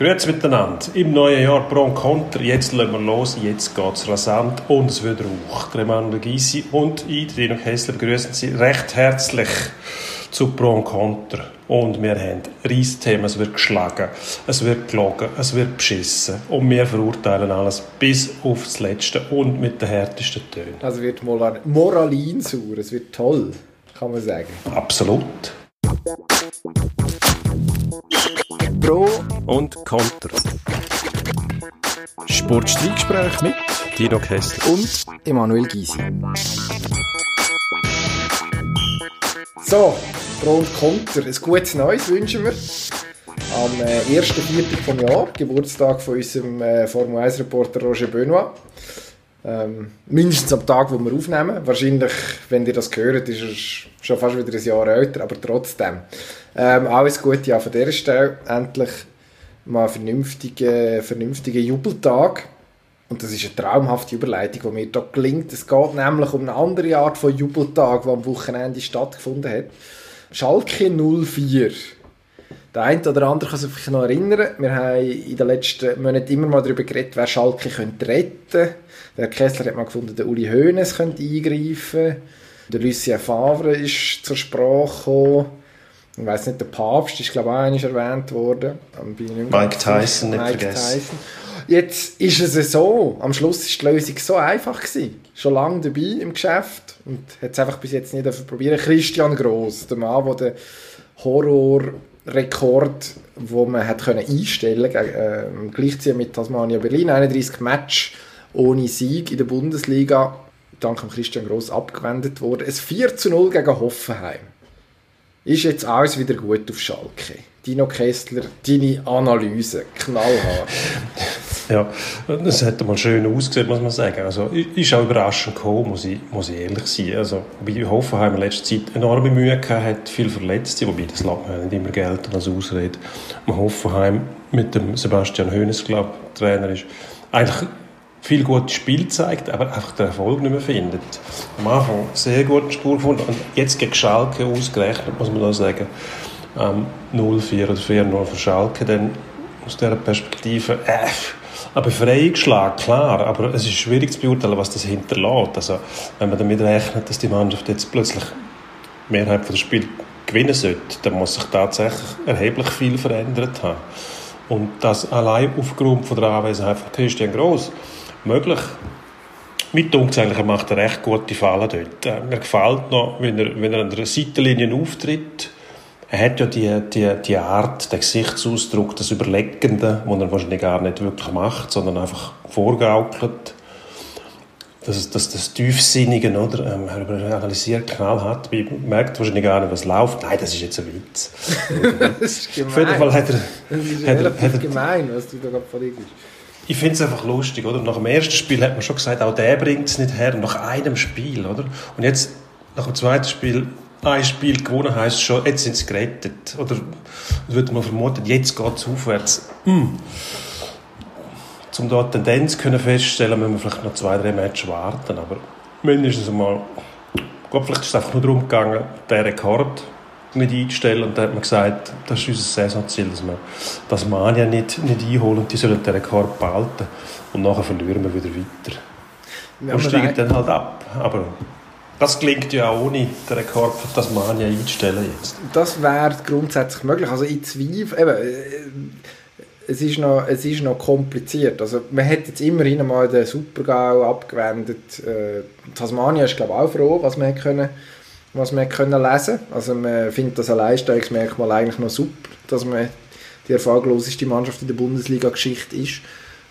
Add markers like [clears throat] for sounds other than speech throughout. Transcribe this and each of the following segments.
Grüezi miteinander. Im neuen Jahr Pro und Contra. Jetzt lassen wir los, jetzt geht es rasant und es wird Rauch. Der Emanuel Gysi und ich, Dino Kessler, begrüßen Sie recht herzlich zu Pro und Contra. Und wir haben Reissthemen, es wird geschlagen, es wird gelogen, es wird beschissen. Und wir verurteilen alles bis aufs Letzte und mit den härtesten Tönen. Also wird moralinsauer, es wird toll, kann man sagen. Absolut. Pro und Contra. Sportstreitgespräch mit Dino Kessler und Emanuel Gysi. So, Pro und Contra. Ein gutes Neues wünschen wir. Am äh, 1.4. vom Jahr, Geburtstag von unserem äh, Formel 1-Reporter Roger Benoit. Ähm, mindestens am Tag, wo wir aufnehmen. Wahrscheinlich, wenn ihr das hört, ist er schon fast wieder ein Jahr älter, aber trotzdem. Ähm, alles Gute auch von dieser Stelle. Endlich mal einen vernünftigen, vernünftigen Jubeltag. Und das ist eine traumhafte Überleitung, die mir hier gelingt. Es geht nämlich um eine andere Art von Jubeltag, die am Wochenende stattgefunden hat. Schalke 04. Der eine oder andere kann sich noch erinnern. Wir haben in den letzten Monaten immer mal darüber geredet, wer Schalke könnte retten könnte. Der Kessler hat mal gefunden, der Uli Hoeneß könnte eingreifen. Der Lucien Favre ist zur Sprache gekommen. Ich weiß nicht, der Papst ist, glaube ich, auch einmal erwähnt worden. Mike Tyson, nicht Mike vergessen. Tyson. Jetzt ist es so, am Schluss ist die Lösung so einfach gewesen. Schon lange dabei im Geschäft und hat es einfach bis jetzt nicht probieren. Christian Gross, der Mann, der den Horrorrekord, wo man hat können einstellen konnte, äh, gleichziehen mit Tasmania Berlin, 31 Match ohne Sieg in der Bundesliga, dank Christian Gross abgewendet worden. Es 4 zu 0 gegen Hoffenheim. Ist jetzt alles wieder gut auf Schalke? Dino Kessler, deine Analyse, knallhart. [laughs] Ja, das hat mal schön ausgesehen, muss man sagen. Also, ist auch überraschend gekommen, muss ich, muss ich ehrlich sein. Also, bei Hoffenheim in letzter Zeit enorme Mühe gehabt, hat viel Verletzte, wobei das lässt man nicht immer gelten als Ausrede. Hoffenheim mit dem Sebastian Hoeneß, glaube Trainer ist, eigentlich viel gutes Spiel zeigt, aber einfach den Erfolg nicht mehr findet. Am Anfang sehr guten Spur gefunden und jetzt gegen Schalke ausgerechnet, muss man da sagen, ähm, 0-4 oder 4-0 für Schalke, dann aus dieser Perspektive, äh, ein Befreiungsschlag, klar, aber es ist schwierig zu beurteilen, was das hinterlässt. Also, wenn man damit rechnet, dass die Mannschaft jetzt plötzlich die Mehrheit des Spiels gewinnen sollte, dann muss sich tatsächlich erheblich viel verändert haben. Und das allein aufgrund von der Anwesenheit von Christian Gross möglich. Mit uns eigentlich, er macht eine recht gute Falle dort. Äh, mir gefällt noch, wenn er, wenn er an der Seitenlinie auftritt, er hat ja die, die, die Art, den Gesichtsausdruck, das Überlegende, den er wahrscheinlich gar nicht wirklich macht, sondern einfach vorgaukelt. Das, das, das Tiefsinnige, oder? Ähm, er analysiert knallhart, merkt wahrscheinlich gar nicht, was läuft. Nein, das ist jetzt ein Witz. [laughs] das ist gemein. Auf jeden Fall hat er... Das ist hat er, hat er, gemein, was du da gerade verlegst. Ich finde es einfach lustig, oder? Nach dem ersten Spiel hat man schon gesagt, auch der bringt es nicht her. Nach einem Spiel, oder? Und jetzt, nach dem zweiten Spiel, ein Spiel gewonnen heisst schon, jetzt sind sie gerettet. Oder würde man vermuten, jetzt geht es aufwärts. Mm. Um dort Tendenz können feststellen, müssen wir vielleicht noch zwei, drei Matches warten. Aber mindestens einmal, glaube, vielleicht ist es einfach nur darum gegangen, den Rekord nicht einzustellen. Und da hat man gesagt, das ist unser Saisonziel, dass wir das Mania nicht, nicht einholen und die sollen den Rekord behalten. Und nachher verlieren wir wieder weiter. Ja, und steigen dann halt ab. Aber das klingt ja auch ohne den Rekord von Tasmania einzustellen jetzt. Das wäre grundsätzlich möglich. Also ich zweifle, eben, äh, es ist noch, es ist noch kompliziert. Also man hat jetzt immerhin mal den Supergau abgewendet. Äh, Tasmania ist glaube ich auch froh, was man können was wir können lesen Also man findet das Alleinstellungsmerkmal eigentlich noch super, dass man die erfolgloseste Mannschaft in der Bundesliga-Geschichte ist.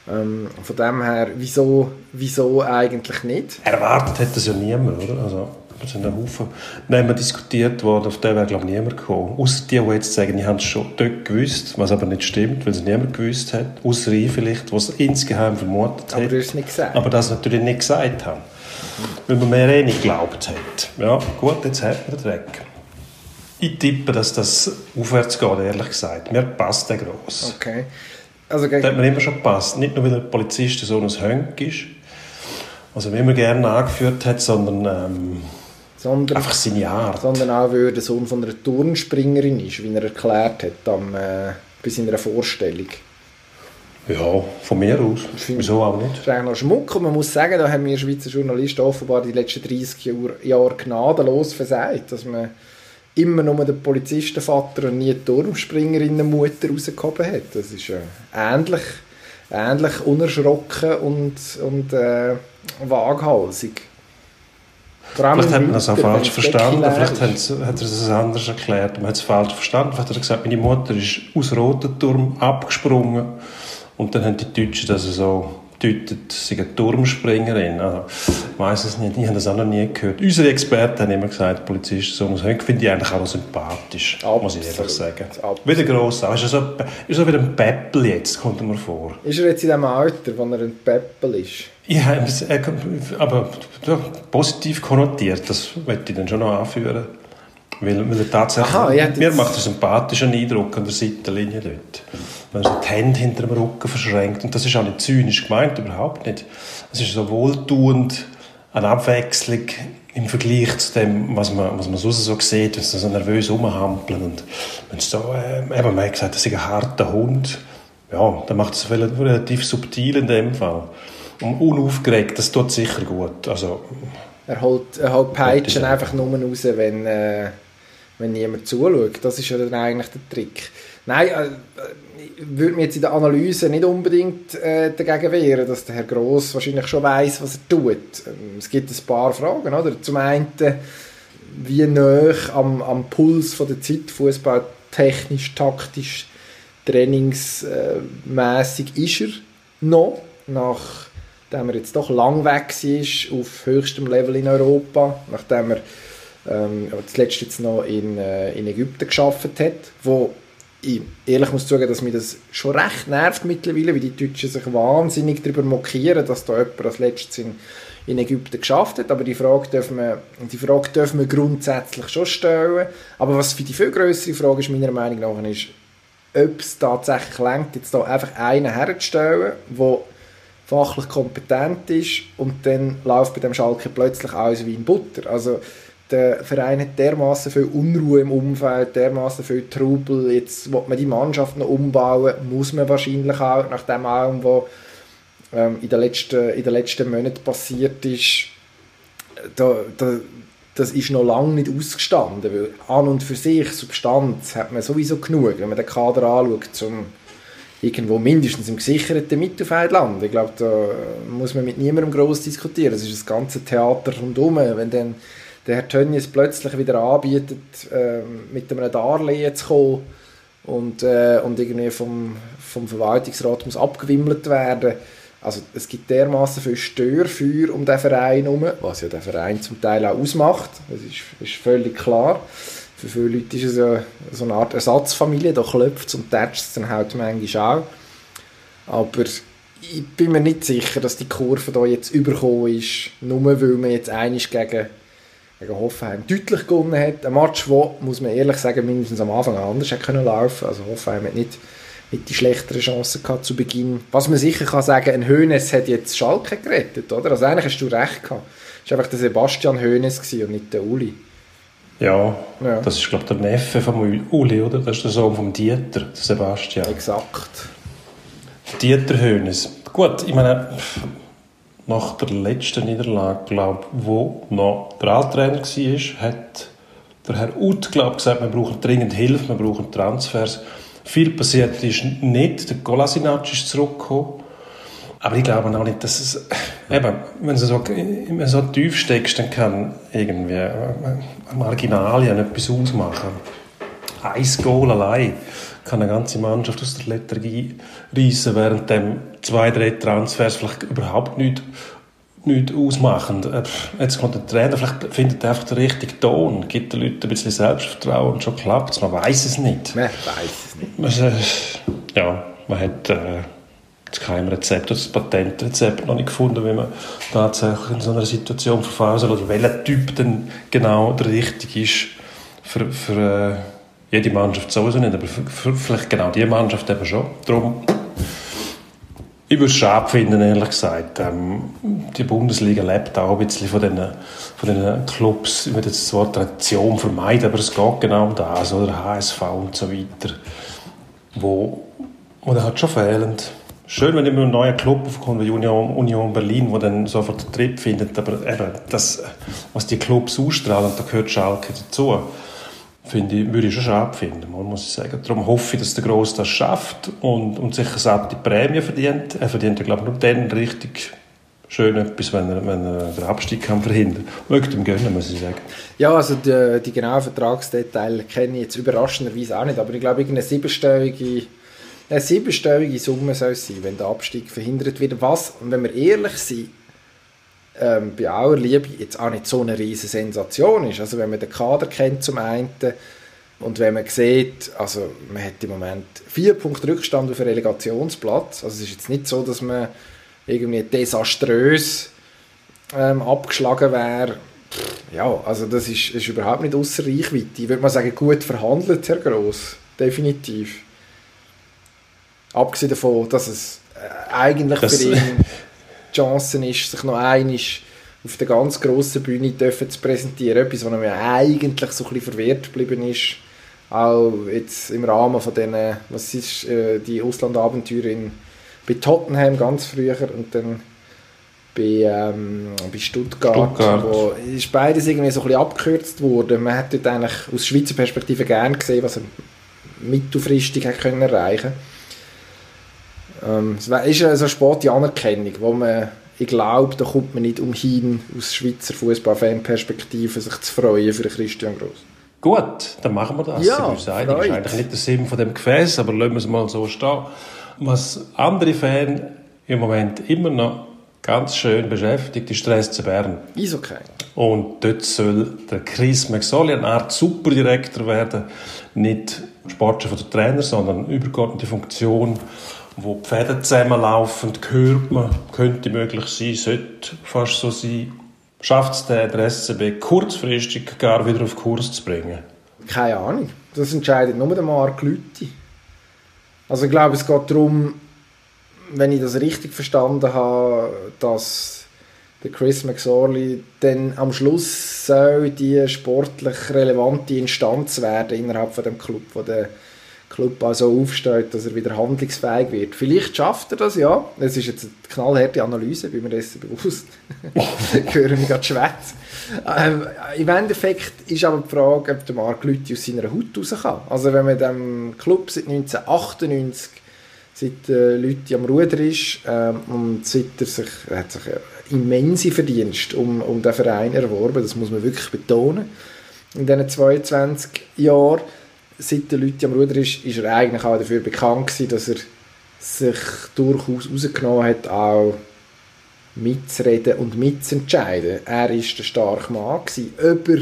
Ähm, von dem her, wieso, wieso eigentlich nicht? Erwartet hat das ja niemand, oder? Also, es sind ein Haufen Namen diskutiert worden, auf den wäre, glaube ich, niemand gekommen. Außer die, die jetzt sagen, die haben es schon dort gewusst, was aber nicht stimmt, weil es niemand gewusst hat. Außer ich vielleicht, was es insgeheim vermutet hat. Aber du hast es nicht gesagt. Aber das natürlich nicht gesagt haben weil man mir eh nicht geglaubt hat. Ja, gut, jetzt hat man den Dreck. Ich tippe, dass das aufwärts geht, ehrlich gesagt. Mir passt der gross. Okay. Also, das hat mir immer schon gepasst. Nicht nur, weil der Polizist so ein Hönk ist, also wie man gerne angeführt hat, sondern, ähm, sondern einfach seine Art. Sondern auch, weil er der Sohn von einer Turnspringerin ist, wie er erklärt hat am, äh, bei seiner Vorstellung. Ja, von mir aus. Wieso auch nicht? Das ist eigentlich noch Schmuck und man muss sagen, da haben wir Schweizer Journalisten offenbar die letzten 30 Jahre gnadenlos versagt, dass man immer nur den Polizistenvater und nie die Turmspringerinnenmutter rausgehoben hat. Das ist äh, ähnlich, ähnlich unerschrocken und, und äh, waghalsig. Vielleicht hat man das auch falsch verstanden, vielleicht hat er es anders erklärt, man hat es falsch verstanden, vielleicht hat er gesagt, meine Mutter ist aus Rotenturm abgesprungen und dann haben die Deutschen das so deutet, sie eine Turmspringerin. Also, ich weiss es nicht, ich habe das auch noch nie gehört. Unsere Experten haben immer gesagt, Polizisten so muss Ich finde die eigentlich auch sympathisch, Absolut. muss ich ehrlich sagen. Absolut. Wieder gross, ist so, ist so wie ein Peppel jetzt, kommt mir vor. Ist er jetzt in dem Alter, wo er ein Peppel ist? Ja, aber positiv konnotiert, das möchte ich dann schon noch anführen. Weil, weil er tatsächlich, Aha, mir macht er einen sympathischen Eindruck an der Seitenlinie dort. Wenn er so die Hände hinter dem Rücken verschränkt. Und das ist auch nicht zynisch gemeint, überhaupt nicht. Es ist so wohltuend, eine Abwechslung im Vergleich zu dem, was man, was man sonst so sieht, wenn sie so nervös rumhampeln. Und wenn so, äh, eben, man hat gesagt, das ist ein harter Hund. Ja, dann macht es relativ subtil in dem Fall. Und unaufgeregt, das tut sicher gut. Also, er holt, er holt Peitschen einfach nur raus, wenn, äh, wenn niemand zuschaut. Das ist ja dann eigentlich der Trick. Nein, äh, ich würde mir jetzt in der Analyse nicht unbedingt äh, dagegen wehren, dass der Herr Gross wahrscheinlich schon weiß, was er tut. Ähm, es gibt ein paar Fragen. Oder? Zum einen, wie nah am, am Puls von der Zeit Fußball technisch, taktisch, trainingsmäßig ist er noch, nachdem er jetzt doch lang weg ist auf höchstem Level in Europa, nachdem er ähm, zuletzt jetzt noch in, äh, in Ägypten geschafft hat, wo ich ehrlich muss zugeben, dass mich das schon recht nervt mittlerweile, weil die Deutschen sich wahnsinnig darüber mokieren, dass da jemand als letztes in, in Ägypten geschafft hat. Aber die Frage, dürfen wir, die Frage dürfen wir grundsätzlich schon stellen. Aber was für die viel größere Frage ist, meiner Meinung nach, ist, ob es tatsächlich lenkt, jetzt da einfach einen herzustellen, der fachlich kompetent ist und dann läuft bei dem Schalke plötzlich alles wie in Butter. Also der Verein hat dermaßen viel Unruhe im Umfeld, dermaßen viel Trubel. Jetzt will man die Mannschaft noch umbauen, muss man wahrscheinlich auch, nach dem allem, was ähm, in, den letzten, in den letzten Monaten passiert ist. Da, da, das ist noch lange nicht ausgestanden, weil an und für sich Substanz hat man sowieso genug, wenn man den Kader anschaut, um irgendwo mindestens im gesicherten Mittelfeld landen. Ich glaube, da muss man mit niemandem groß diskutieren. Das ist das ganze Theater rundherum. Wenn dann der Herr Tönnies plötzlich wieder anbietet, äh, mit einem Darlehen zu kommen und, äh, und irgendwie vom, vom Verwaltungsrat muss abgewimmelt werden. Also es gibt dermaßen viel Störfeuer um den Verein herum, was ja der Verein zum Teil auch ausmacht. Das ist, ist völlig klar. Für viele Leute ist es ja so eine Art Ersatzfamilie, da klopft es und tätscht es dann halt manchmal auch. Aber ich bin mir nicht sicher, dass die Kurve da jetzt übergekommen ist, nur weil man jetzt einig gegen gegen Hoffenheim deutlich gewonnen hat. Ein Match, wo, muss man ehrlich sagen, mindestens am Anfang anders hätte können laufen Also Hoffenheim hat nicht, nicht die schlechtere Chancen gehabt zu Beginn. Was man sicher kann sagen, ein Hönes hat jetzt Schalke gerettet, oder? Also eigentlich hast du recht gehabt. Es war einfach der Sebastian Hönes und nicht der Uli. Ja, ja. das ist glaube ich der Neffe von Uli, oder? Das ist der Sohn von Dieter, Sebastian. Exakt. Dieter Hönes. Gut, ich meine, nach der letzten Niederlage, glaube wo noch der Alttrainer war, hat der Herr Uth glaub, gesagt, wir brauchen dringend Hilfe, wir brauchen Transfers. Viel passiert ist nicht. Der Kolasinac ist zurückgekommen. Aber ich glaube auch nicht, dass es, eben, wenn du so, wenn so tief steckst, dann kann irgendwie Marginalien etwas ausmachen. Ein Goal allein kann eine ganze Mannschaft aus der Lethargie reissen, während dem zwei, drei Transfers vielleicht überhaupt nicht, nicht ausmachen. Äh, jetzt kommt der Trainer, vielleicht findet er einfach den richtigen Ton, gibt den Leuten ein bisschen Selbstvertrauen und schon klappt es. Man weiß es nicht. Man weiß es nicht. ja, man hat äh, kein Rezept, das Patentrezept noch nicht gefunden, wie man tatsächlich in so einer Situation verfahren soll oder welcher Typ denn genau der richtige ist für, für äh, jede Mannschaft sowieso nicht, aber vielleicht genau die Mannschaft eben schon. Darum, ich würde es schade finden, ehrlich gesagt. Ähm, die Bundesliga lebt auch ein bisschen von diesen, von diesen Clubs, ich würde jetzt das Wort Tradition vermeiden, aber es geht genau um das, oder HSV und so weiter, wo, wo dann halt schon fehlen. schön, wenn immer ein neuer Club aufkommt wie Union, Union Berlin, wo dann sofort den Trip findet, aber eben das, was die Clubs ausstrahlen, da gehört Schalke dazu, finde ich, würde ich schon schade finden, muss ich sagen. Darum hoffe ich, dass der Gross das schafft und, und sich eine die Prämie verdient. Er verdient ja, glaube ich, nur dann richtig schön etwas, wenn er, wenn er den Abstieg kann verhindern kann. Möchte ihm gönnen, muss ich sagen. Ja, also die, die genauen Vertragsdetails kenne ich jetzt überraschenderweise auch nicht, aber ich glaube, irgendeine siebenstellige eine siebenstellige Summe soll es sein, wenn der Abstieg verhindert wird. Was, und wenn wir ehrlich sind, ähm, bei aller Liebe jetzt auch nicht so eine riesige Sensation ist. Also wenn man den Kader kennt zum einen und wenn man sieht, also man hat im Moment vier Punkte Rückstand auf den Relegationsplatz. Also es ist jetzt nicht so, dass man irgendwie desaströs ähm, abgeschlagen wäre. Ja, also das ist, ist überhaupt nicht außer Reichweite. Ich würde mal sagen, gut verhandelt, Herr Gross. Definitiv. Abgesehen davon, dass es äh, eigentlich das, für ihn [laughs] die Chance ist, sich noch einmal auf der ganz grossen Bühne dürfen zu präsentieren. Etwas, was mir eigentlich so ein bisschen verwehrt geblieben ist. Auch jetzt im Rahmen von diesen, was ist, äh, die Auslandabenteuer in, bei Tottenham ganz früher und dann bei, ähm, bei Stuttgart, Stuttgart. wo ist beides irgendwie so ein bisschen abgekürzt worden. Man hätte dort eigentlich aus Schweizer Perspektive gerne gesehen, was er mittelfristig hätte können erreichen ähm, Es ist eine so späte Anerkennung, wo man, ich glaube, da kommt man nicht umhin, aus Schweizer Fußball-Fan-Perspektive sich zu freuen für Christian Gross. Gut, dann machen wir das. Ja, ich sagen. Ist eigentlich nicht der Sinn von dem Gefäß, aber lassen wir es mal so stehen. Was andere Fans im Moment immer noch ganz schön beschäftigt, ist der SC Bern. Ist okay. Und dort soll der Chris McSorley eine Art Superdirektor werden. Nicht Sportchef oder Trainer, sondern übergeordnete Funktion wo die Fäden zusammenlaufen, hört man, könnte möglich sein, sollte fast so sein. Schafft es der, der SCB kurzfristig gar wieder auf Kurs zu bringen? Keine Ahnung. Das entscheidet nur der Marc Lütti. Also ich glaube, es geht darum, wenn ich das richtig verstanden habe, dass der Chris McSorley dann am Schluss soll die sportlich relevante Instanz werden innerhalb von dem Club, wo der Club also aufsteht, dass er wieder handlungsfähig wird. Vielleicht schafft er das, ja. Es ist jetzt eine knallharte Analyse, bin mir dessen bewusst. [laughs] ich höre mich gerade schwätzen. Ähm, Im Endeffekt ist aber die Frage, ob der Marc Lüthi aus seiner Haut raus kann. Also wenn man dem Club seit 1998 seit äh, Leute am Ruder ist ähm, und seit er sich, er hat sich immense Verdienst um, um den Verein erworben, das muss man wirklich betonen, in diesen 22 Jahren seit der Leute am Ruder ist, ist er eigentlich auch dafür bekannt gewesen, dass er sich durchaus rausgenommen hat, auch mitzureden und mitzuentscheiden. Er ist der starke Mann gewesen. Über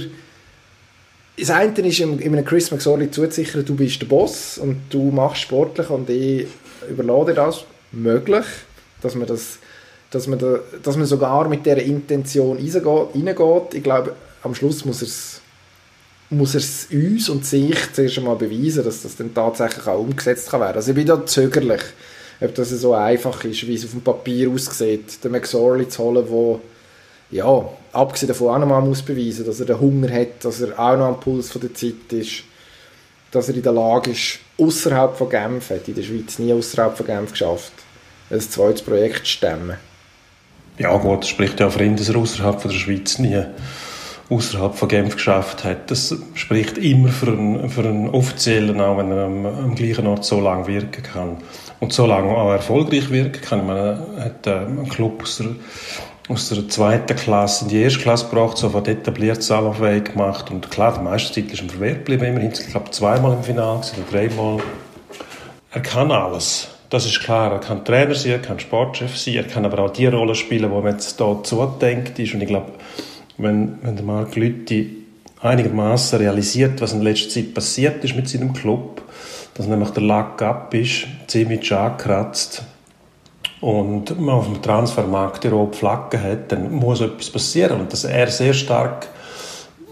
das eine ist in einem Chris McSorley zuzusichern, du bist der Boss und du machst sportlich und ich überlade das. Möglich, dass man das dass man, da, dass man sogar mit dieser Intention reingeht. Ich glaube, am Schluss muss er es muss er es uns und sich zuerst einmal beweisen, dass das dann tatsächlich auch umgesetzt kann werden. Also ich bin da zögerlich, ob das so einfach ist, wie es auf dem Papier aussieht, den McSorley zu holen, wo ja, abgesehen davon auch nochmal muss beweisen, dass er den Hunger hat, dass er auch noch am Puls von der Zeit ist, dass er in der Lage ist, außerhalb von Genf, hat in der Schweiz nie außerhalb von Genf geschafft, ein zweites Projekt zu stemmen. Ja gut, spricht ja für ihn, dass er außerhalb von der Schweiz nie außerhalb von Genf geschafft hat. Das spricht immer für einen, für einen Offiziellen, auch wenn er am, am gleichen Ort so lange wirken kann. Und so lange auch erfolgreich wirken kann. Man hat äh, einen Club aus der, aus der zweiten Klasse in die erste Klasse gebracht, sofort etabliert salonfähig gemacht. Und klar, die meiste Zeit ist ihm verwehrt geblieben. Immerhin, ich glaube, zweimal im Finale oder dreimal. Er kann alles. Das ist klar. Er kann Trainer sein, er kann Sportchef sein, er kann aber auch die Rolle spielen, die man jetzt hier zudenkt ist. Und ich glaube, wenn, wenn der Marc Lütti einigermaßen realisiert, was in letzter Zeit passiert ist mit seinem Club, dass nämlich der Lack ab ist, ziemlich angekratzt und man auf dem Transfermarkt die rote Flagge hat, dann muss etwas passieren. Und dass er sehr stark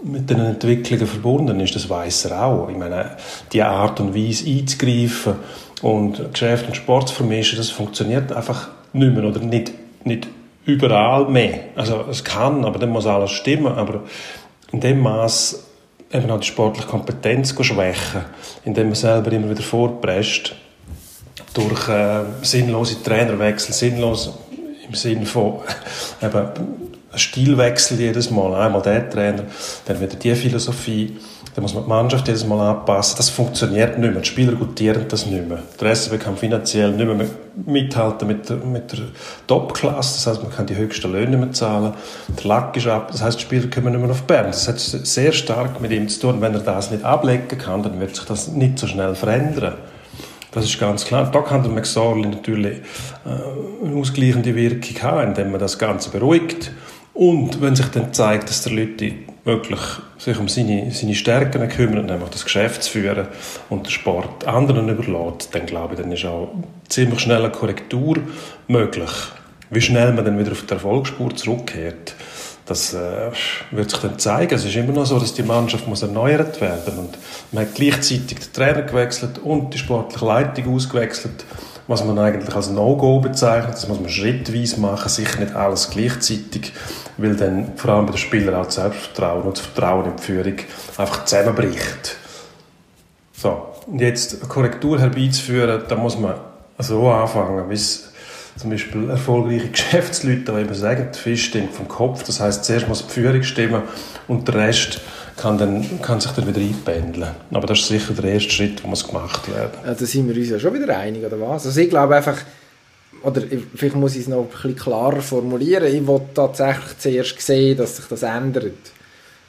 mit den Entwicklungen verbunden ist, das weiß er auch. Ich meine, die Art und Weise einzugreifen und Geschäft und Sport zu vermischen, das funktioniert einfach nicht mehr oder nicht, nicht überall mehr. Also es kann, aber dann muss alles stimmen. Aber in dem Maß eben auch die sportliche Kompetenz schwächen, indem man selber immer wieder vorpresst, durch äh, sinnlose Trainerwechsel, sinnlos im Sinne von [laughs] eben Stilwechsel jedes Mal. Einmal der Trainer, dann wieder die Philosophie, dann muss man die Mannschaft jedes Mal anpassen. Das funktioniert nicht mehr. Die Spieler gutieren das nicht mehr. Der SCB kann finanziell nicht mehr mithalten mit der, mit der Top-Klasse. Das heißt, man kann die höchsten Löhne nicht mehr zahlen. Der Lack ist ab. Das heißt, die Spieler kommen nicht mehr auf Bern. Das hat sehr stark mit ihm zu tun. Wenn er das nicht ablegen kann, dann wird sich das nicht so schnell verändern. Das ist ganz klar. Da kann der McSorley natürlich äh, eine ausgleichende Wirkung haben, indem man das Ganze beruhigt. Und wenn sich dann zeigt, dass der Leute wirklich sich um seine, seine Stärken kümmern, nämlich das Geschäft zu führen und den Sport anderen überlässt, dann glaube ich, dann ist auch ziemlich schnell eine Korrektur möglich. Wie schnell man dann wieder auf die Erfolgsspur zurückkehrt, das äh, wird sich dann zeigen. Es ist immer noch so, dass die Mannschaft muss erneuert werden und man hat gleichzeitig den Trainer gewechselt und die sportliche Leitung ausgewechselt was man eigentlich als No-Go bezeichnet. Das muss man schrittweise machen, sicher nicht alles gleichzeitig, weil dann vor allem bei den Spielern auch das Selbstvertrauen und das Vertrauen in die Führung einfach zusammenbricht. So, und jetzt eine Korrektur herbeizuführen, da muss man so anfangen, wie es zum Beispiel erfolgreiche [laughs] Geschäftsleute eben sagen, die Fisch stimmt vom Kopf, das heißt zuerst muss die Führung stimmen und der Rest kann, dann, kann sich dann wieder einpendeln. Aber das ist sicher der erste Schritt, wo muss gemacht werden. Ja, da sind wir uns ja schon wieder einig, oder was? Also ich glaube einfach, oder vielleicht muss ich es noch ein bisschen klarer formulieren, ich will tatsächlich zuerst sehen, dass sich das ändert,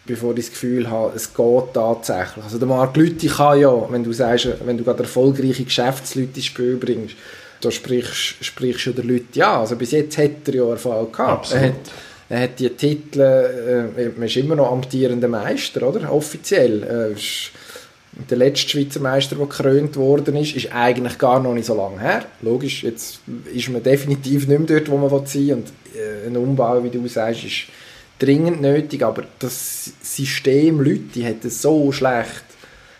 bevor ich das Gefühl habe, es geht tatsächlich. Also der Marc Lüthi kann ja, wenn du sagst, wenn du gerade erfolgreiche Geschäftsleute ins Spiel bringst, da sprichst, sprichst du den Leuten ja. Also bis jetzt hat er ja Erfolg gehabt. Absolut. Er hat, er hat die Titel, äh, man ist immer noch amtierender Meister, oder? Offiziell. Äh, der letzte Schweizer Meister, der gekrönt worden ist, ist eigentlich gar noch nicht so lange her. Logisch, jetzt ist man definitiv nicht mehr dort, wo man sein will. Und äh, ein Umbau, wie du sagst, ist dringend nötig. Aber das System Leute, die hätten so schlecht,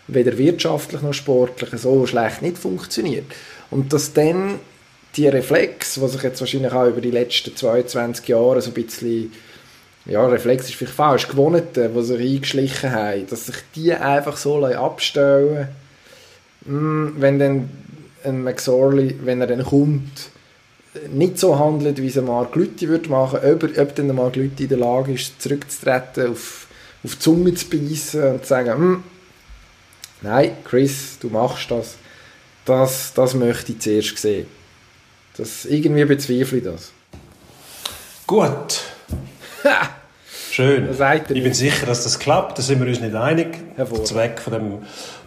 weder wirtschaftlich noch sportlich, so schlecht nicht funktioniert. Und dass dann die Reflex, die sich jetzt wahrscheinlich auch über die letzten 22 Jahre so ein bisschen, ja, Reflex ist vielleicht falsch, gewonnen, die sich eingeschlichen haben, dass sich die einfach so abstellen hm, wenn dann ein McSorley, wenn er dann kommt, nicht so handelt, wie es Mark Lüthi würde machen, ob, ob dann Mark Lüthi in der Lage ist, zurückzutreten, auf, auf die Zunge zu beißen und zu sagen, hm, nein, Chris, du machst das, das, das möchte ich zuerst sehen. Das, irgendwie bezweifle ich das. Gut. Schön. Ich bin sicher, dass das klappt. Da sind wir uns nicht einig. Der Zweck von dem,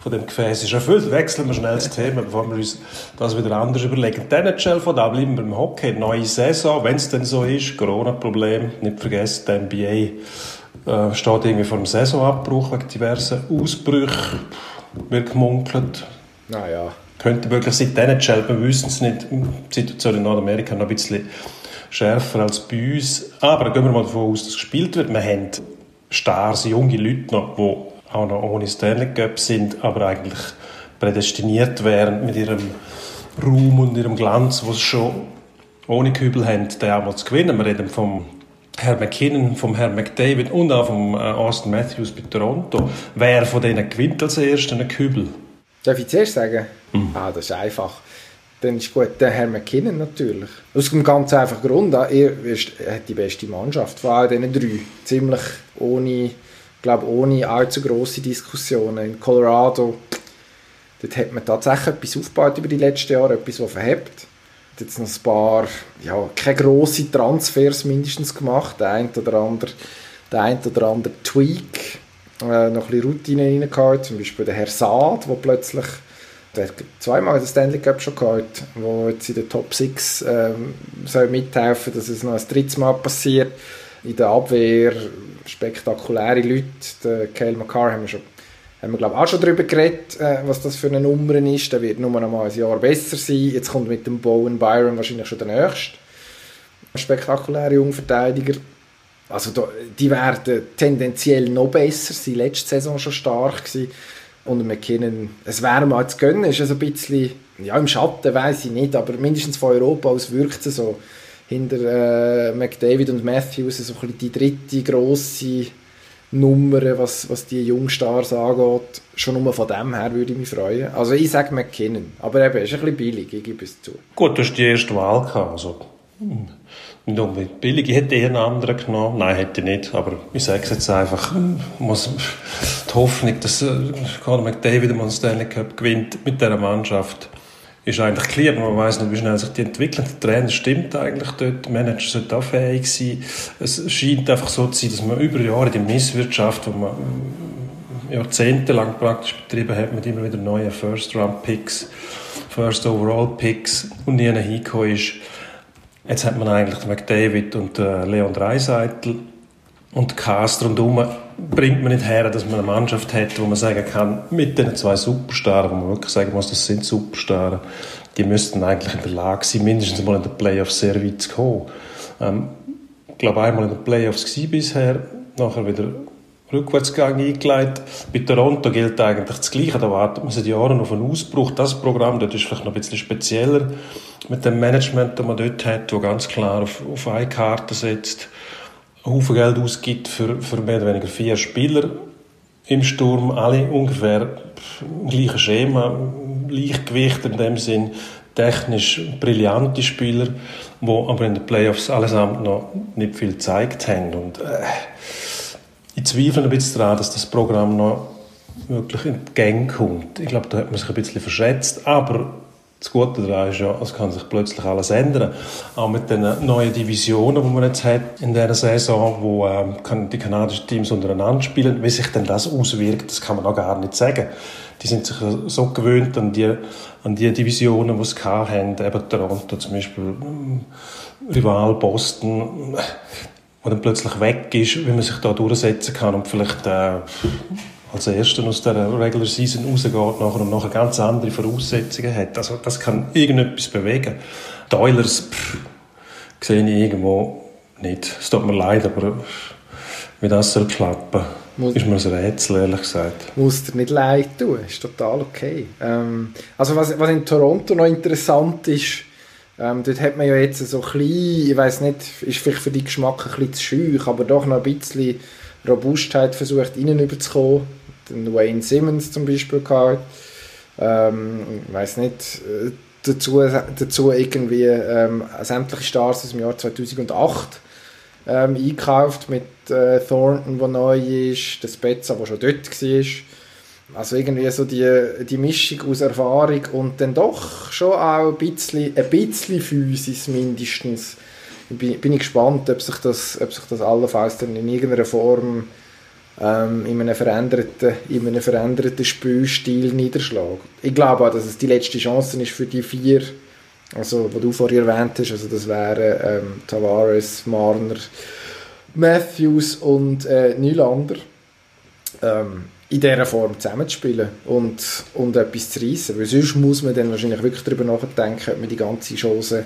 von dem Gefäß ist erfüllt. Wechseln wir schnell das Thema, bevor wir uns das wieder anders überlegen. Die NHL, von da bleiben wir im Hockey. Neue Saison, wenn es denn so ist. Corona-Problem. Nicht vergessen, die NBA äh, steht irgendwie vor dem Saisonabbruch wegen diversen Ausbrüchen. Wird gemunkelt. Naja. Könnte wirklich sein, die NHL, wir wissen es nicht. Die Situation in Nordamerika noch ein bisschen schärfer als bei uns. Aber gehen wir mal davon aus, dass gespielt wird. Wir haben Stars, junge Leute noch, die auch noch ohne Stanley Cup sind, aber eigentlich prädestiniert wären mit ihrem Ruhm und ihrem Glanz, was schon ohne Kübel haben, den auch mal zu gewinnen. Wir reden vom Herr McKinnon, vom Herr McDavid und auch vom äh, Austin Matthews bei Toronto. Wer von denen gewinnt als Erster einen Kübel? Darf ich zuerst sagen? Mhm. Ah, das ist einfach dann ist gut der Herr McKinnon natürlich. Aus dem ganz einfachen Grund, er, hat die beste Mannschaft von all diesen drei. Ziemlich ohne, glaube ohne allzu grosse Diskussionen. In Colorado, dort hat man tatsächlich etwas aufgebaut über die letzten Jahre, etwas, was verhebt. Jetzt noch ein paar, ja, keine grossen Transfers mindestens gemacht. Der eine oder andere, der ein oder andere Tweak, äh, noch ein bisschen Routine reingehauen. Zum Beispiel der Herr Saad, der plötzlich der hat zweimal den Stanley Cup schon geholt, wo jetzt in der Top 6 ähm, soll mithelfen, dass es noch ein drittes Mal passiert. In der Abwehr spektakuläre Leute. Der Cale McCarr haben wir schon haben wir glaube auch schon darüber geredet, äh, was das für eine Nummer ist. Der wird nur noch mal ein Jahr besser sein. Jetzt kommt mit dem Bowen Byron wahrscheinlich schon der nächste spektakuläre Jungverteidiger. Also da, die werden tendenziell noch besser sein. Letzte Saison schon stark gewesen. Und McKinnon, es wäre mal zu gönnen, ist also ein bisschen, ja im Schatten weiß ich nicht, aber mindestens von Europa aus wirkt es so. Hinter äh, McDavid und Matthews so ein bisschen die dritte grosse Nummern, was, was die Jungstars angeht. Schon nur von dem her würde ich mich freuen. Also ich sage McKinnon, aber eben, ist ein bisschen billig, ich gebe es zu. Gut, du hast die erste Wahl gehabt, also hm, nicht unbedingt billig. Ich hätte eher einen anderen genommen. Nein, hätte ich nicht, aber ich sage es jetzt einfach, muss die Hoffnung, dass äh, Conor McDavid den Stanley Cup gewinnt mit dieser Mannschaft, ist eigentlich klar, man weiß nicht, wie schnell sich die entwickeln. Der Trainer stimmt eigentlich dort, der Manager sollte auch fähig sein. Es scheint einfach so zu sein, dass man über Jahre die Misswirtschaft, die man jahrzehntelang praktisch betrieben hat, mit immer wieder neuen First-Round-Picks, First-Overall-Picks und nie hingekommen ist. Jetzt hat man eigentlich McDavid und äh, Leon Dreiseitel und Cast rundherum bringt man nicht her, dass man eine Mannschaft hat, wo man sagen kann, mit den zwei Superstars, wo man wirklich sagen muss, das sind Superstars, die müssten eigentlich in der Lage sein, mindestens mal in den Playoffs sehr weit zu kommen. Ähm, ich glaube, einmal in den Playoffs war bisher, nachher wieder Rückwärtsgang eingeleitet. Bei Toronto gilt eigentlich das Gleiche. Da wartet man seit Jahren auf einen Ausbruch. Das Programm dort ist vielleicht noch ein bisschen spezieller mit dem Management, das man dort hat, das ganz klar auf, auf eine Karte setzt Haufen Geld ausgibt für, für mehr oder weniger vier Spieler im Sturm, alle ungefähr im gleichen Schema, Leichtgewicht in dem Sinn, technisch brillante Spieler, die aber in den Playoffs allesamt noch nicht viel gezeigt haben. Und äh, ich zweifle ein bisschen daran, dass das Programm noch wirklich in die Gänge kommt. Ich glaube, da hat man sich ein bisschen verschätzt, aber das Gute daran ist ja, es kann sich plötzlich alles ändern. Auch mit den neuen Divisionen, die man jetzt hat in dieser Saison, wo ähm, die kanadischen Teams untereinander spielen, wie sich denn das auswirkt, das kann man auch gar nicht sagen. Die sind sich so gewöhnt an die, an die Divisionen, die sie haben, eben Toronto zum Beispiel, ähm, Rival Boston, wo dann plötzlich weg ist, wie man sich da durchsetzen kann und vielleicht äh, als Erster aus der Regular Season rausgeht nachher und nachher ganz andere Voraussetzungen hat. Also das kann irgendetwas bewegen. Die Oilers pff, sehe ich irgendwo nicht. Es tut mir leid, aber wie das soll klappen, muss, ist mir ein Rätsel, ehrlich gesagt. Muss dir nicht leid tun, ist total okay. Ähm, also was, was in Toronto noch interessant ist, ähm, dort hat man ja jetzt so ein bisschen, ich weiß nicht, ist vielleicht für die Geschmack ein bisschen zu schüch, aber doch noch ein bisschen Robustheit versucht, innen überzukommen den Wayne Simmons zum Beispiel gehabt. Ähm, ich weiß nicht, äh, dazu, dazu irgendwie ähm, sämtliche Stars aus dem Jahr 2008 ähm, einkauft mit äh, Thornton, der neu ist, der Spezza, der schon dort war. Also irgendwie so die, die Mischung aus Erfahrung und dann doch schon auch ein bisschen, ein bisschen Physis mindestens. Bin, bin ich gespannt, ob sich das, ob sich das allenfalls dann in irgendeiner Form ähm, in, einem veränderten, in einem veränderten Spielstil niederschlägt. Ich glaube auch, dass es die letzte Chance ist für die vier, also, die du vorher erwähnt hast, also das wären ähm, Tavares, Marner, Matthews und äh, Nylander, ähm, in dieser Form zusammenzuspielen und, und etwas zu reissen. Weil sonst muss man dann wahrscheinlich wirklich darüber nachdenken, ob man die ganze Chance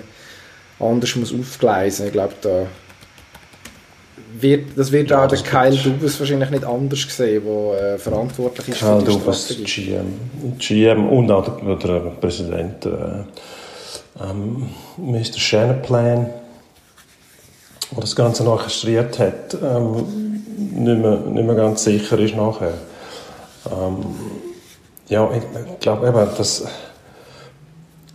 anders muss aufgleisen muss. Ich glaube, da wird, das wird ja, auch der Kyle Dubas wahrscheinlich nicht anders gesehen, der äh, verantwortlich ist Kyle für die Dubas, Strategie. GM, GM und auch der, der Präsident, äh, ähm, Mr. Shannon der das Ganze noch orchestriert hat, ähm, nicht, mehr, nicht mehr ganz sicher ist nachher. Ähm, ja, ich, glaube eben, dass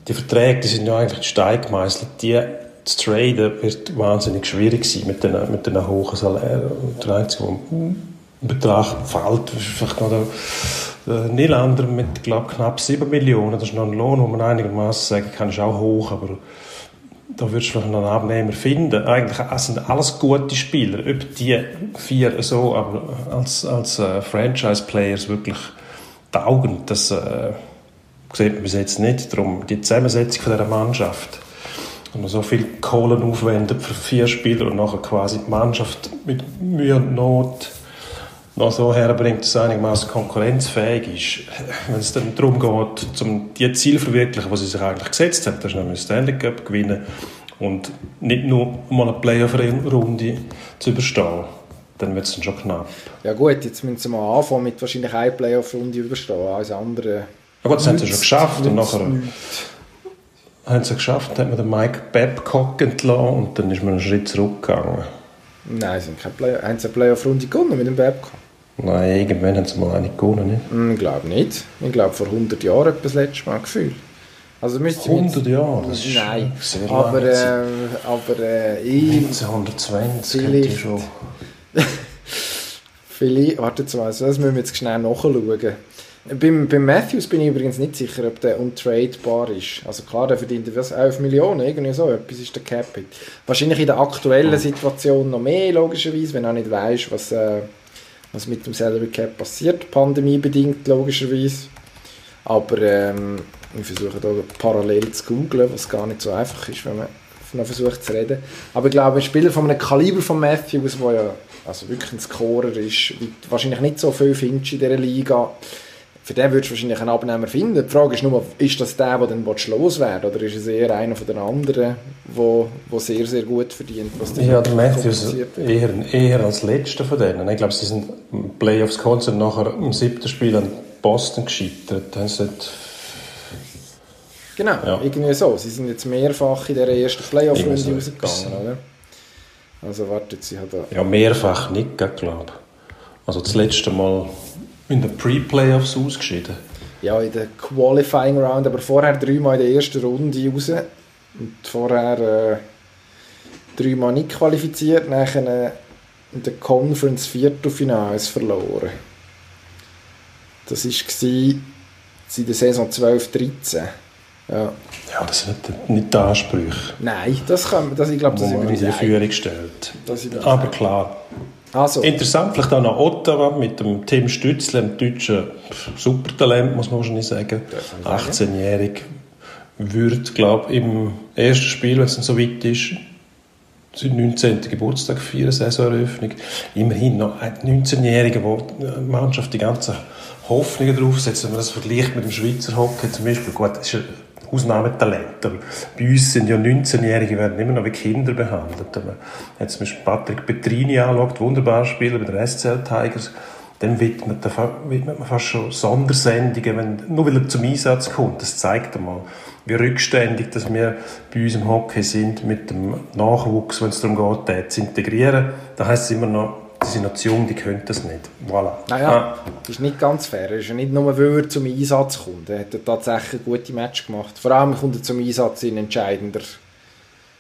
die Verträge, die sind ja eigentlich Stein gemeißelt, die zu traden wird wahnsinnig schwierig sein mit den, mit den hohen Salären. Der einzige, der in Betracht fällt, ist vielleicht noch der, der Niederlander mit glaub, knapp 7 Millionen. Das ist noch ein Lohn, wo man einigermaßen sagen kann, ist auch hoch, aber da würdest du vielleicht noch einen Abnehmer finden. Eigentlich sind alles gute Spieler. Ob die vier so, aber als, als äh, Franchise-Players wirklich taugen, das äh, sieht man bis jetzt nicht. Darum die Zusammensetzung dieser Mannschaft wenn man so viel Kohlen aufwendet für vier Spieler und nachher quasi die Mannschaft mit Mühe und Not noch so herbringt, dass es einigermaßen konkurrenzfähig ist. Wenn es dann darum geht, um die Ziele zu verwirklichen, die sie sich eigentlich gesetzt haben, das ist nämlich Stanley Cup gewinnen und nicht nur mal eine Playoff-Runde zu überstehen, dann wird es dann schon knapp. Ja gut, jetzt müssen sie mal anfangen mit wahrscheinlich einer Playoff-Runde überstehen, als andere... Ja gut, das haben sie schon geschafft und nachher... Nichts haben sie geschafft, hat man den Mike Babcock entlassen und dann ist man einen Schritt zurückgegangen. Nein, sie haben, keine Play haben sie eine Playoff-Runde gewonnen mit dem Babcock? Nein, irgendwann haben sie mal eine gewonnen, nicht? Ich glaube nicht. Ich glaube, vor 100 Jahren etwa das letzte Mal gefühlt. Also müsste 100 Jahre? Das ist Nein, sehr aber, äh, aber äh, ich... 1920 Vielleicht. schon. [laughs] Vielleicht, warte mal, das müssen wir jetzt schnell nachschauen. Beim, beim Matthews bin ich übrigens nicht sicher, ob der untradebar ist. Also klar, der verdient was, 11 Millionen, irgendwie so, etwas ist der Cap-Hit. Wahrscheinlich in der aktuellen Situation noch mehr, logischerweise, wenn du auch nicht weißt, was, äh, was mit dem Salary Cap passiert, pandemiebedingt, logischerweise. Aber ähm, wir versuchen da parallel zu googlen, was gar nicht so einfach ist, wenn man noch versucht zu reden. Aber ich glaube, ein Spieler von einem Kaliber von Matthews, der ja also wirklich ein Scorer ist, wahrscheinlich nicht so viel findest in dieser Liga, für den würdest du wahrscheinlich einen Abnehmer finden. Die Frage ist nur, ist das der, der dann loswerden oder ist es eher einer von den anderen, der, der sehr, sehr gut verdient? Was Ja, der Matthews eher, eher als letzter von denen. Ich glaube, sie sind im Playoffs sind nachher im siebten Spiel an Boston gescheitert. Haben sie Genau, Ja. irgendwie so. Sie sind jetzt mehrfach in der ersten Playoff-Runde so rausgegangen, oder? Also wartet, sie hat da... ja, mehrfach nicht, glaube ich. Also das letzte Mal in den Pre-Playoffs ausgeschieden. Ja, in der Qualifying Round, aber vorher dreimal in der ersten Runde raus. Und vorher äh, dreimal nicht qualifiziert, nachher äh, in der Conference Viertelfinals verloren. Das war in der Saison 12-13. Ja. Ja, das sind nicht, die Ansprüche, Nein, das kann das, ich glaube, das in uns die. Führung stellt. Das sind wir uns Aber klar. Also, Interessant vielleicht auch noch Ottawa mit dem Tim Stützle, einem deutschen Supertalent, muss man wahrscheinlich sagen. man sagen. 18-jährig. Wird, glaube ich, im ersten Spiel, wenn es so weit ist, seinen 19. Geburtstag feiern, Saisoneröffnung. Immerhin noch ein 19-Jähriger, wo die Mannschaft die ganze Hoffnungen draufsetzt. Wenn man das vergleicht mit dem Schweizer Hockey zum Beispiel, gut, ist Ausnahmetalent. Aber bei uns sind ja 19-Jährige werden immer noch wie Kinder behandelt. Man jetzt zum Beispiel Patrick Petrini anschaut, wunderbar Spieler bei den SCL Tigers, dann widmet, widmet man fast schon Sondersendungen, wenn, nur weil er zum Einsatz kommt. Das zeigt einmal, wie rückständig dass wir bei uns im Hockey sind mit dem Nachwuchs, wenn es darum geht, den zu integrieren. Da heisst es immer noch, die sind jung, die können das nicht. Voilà. Naja, Ah, das ist nicht ganz fair. Er ist ja nicht nur, weil er zum Einsatz kommt. Er hat ja tatsächlich gute Match gemacht. Vor allem kommt er zum Einsatz in entscheidender,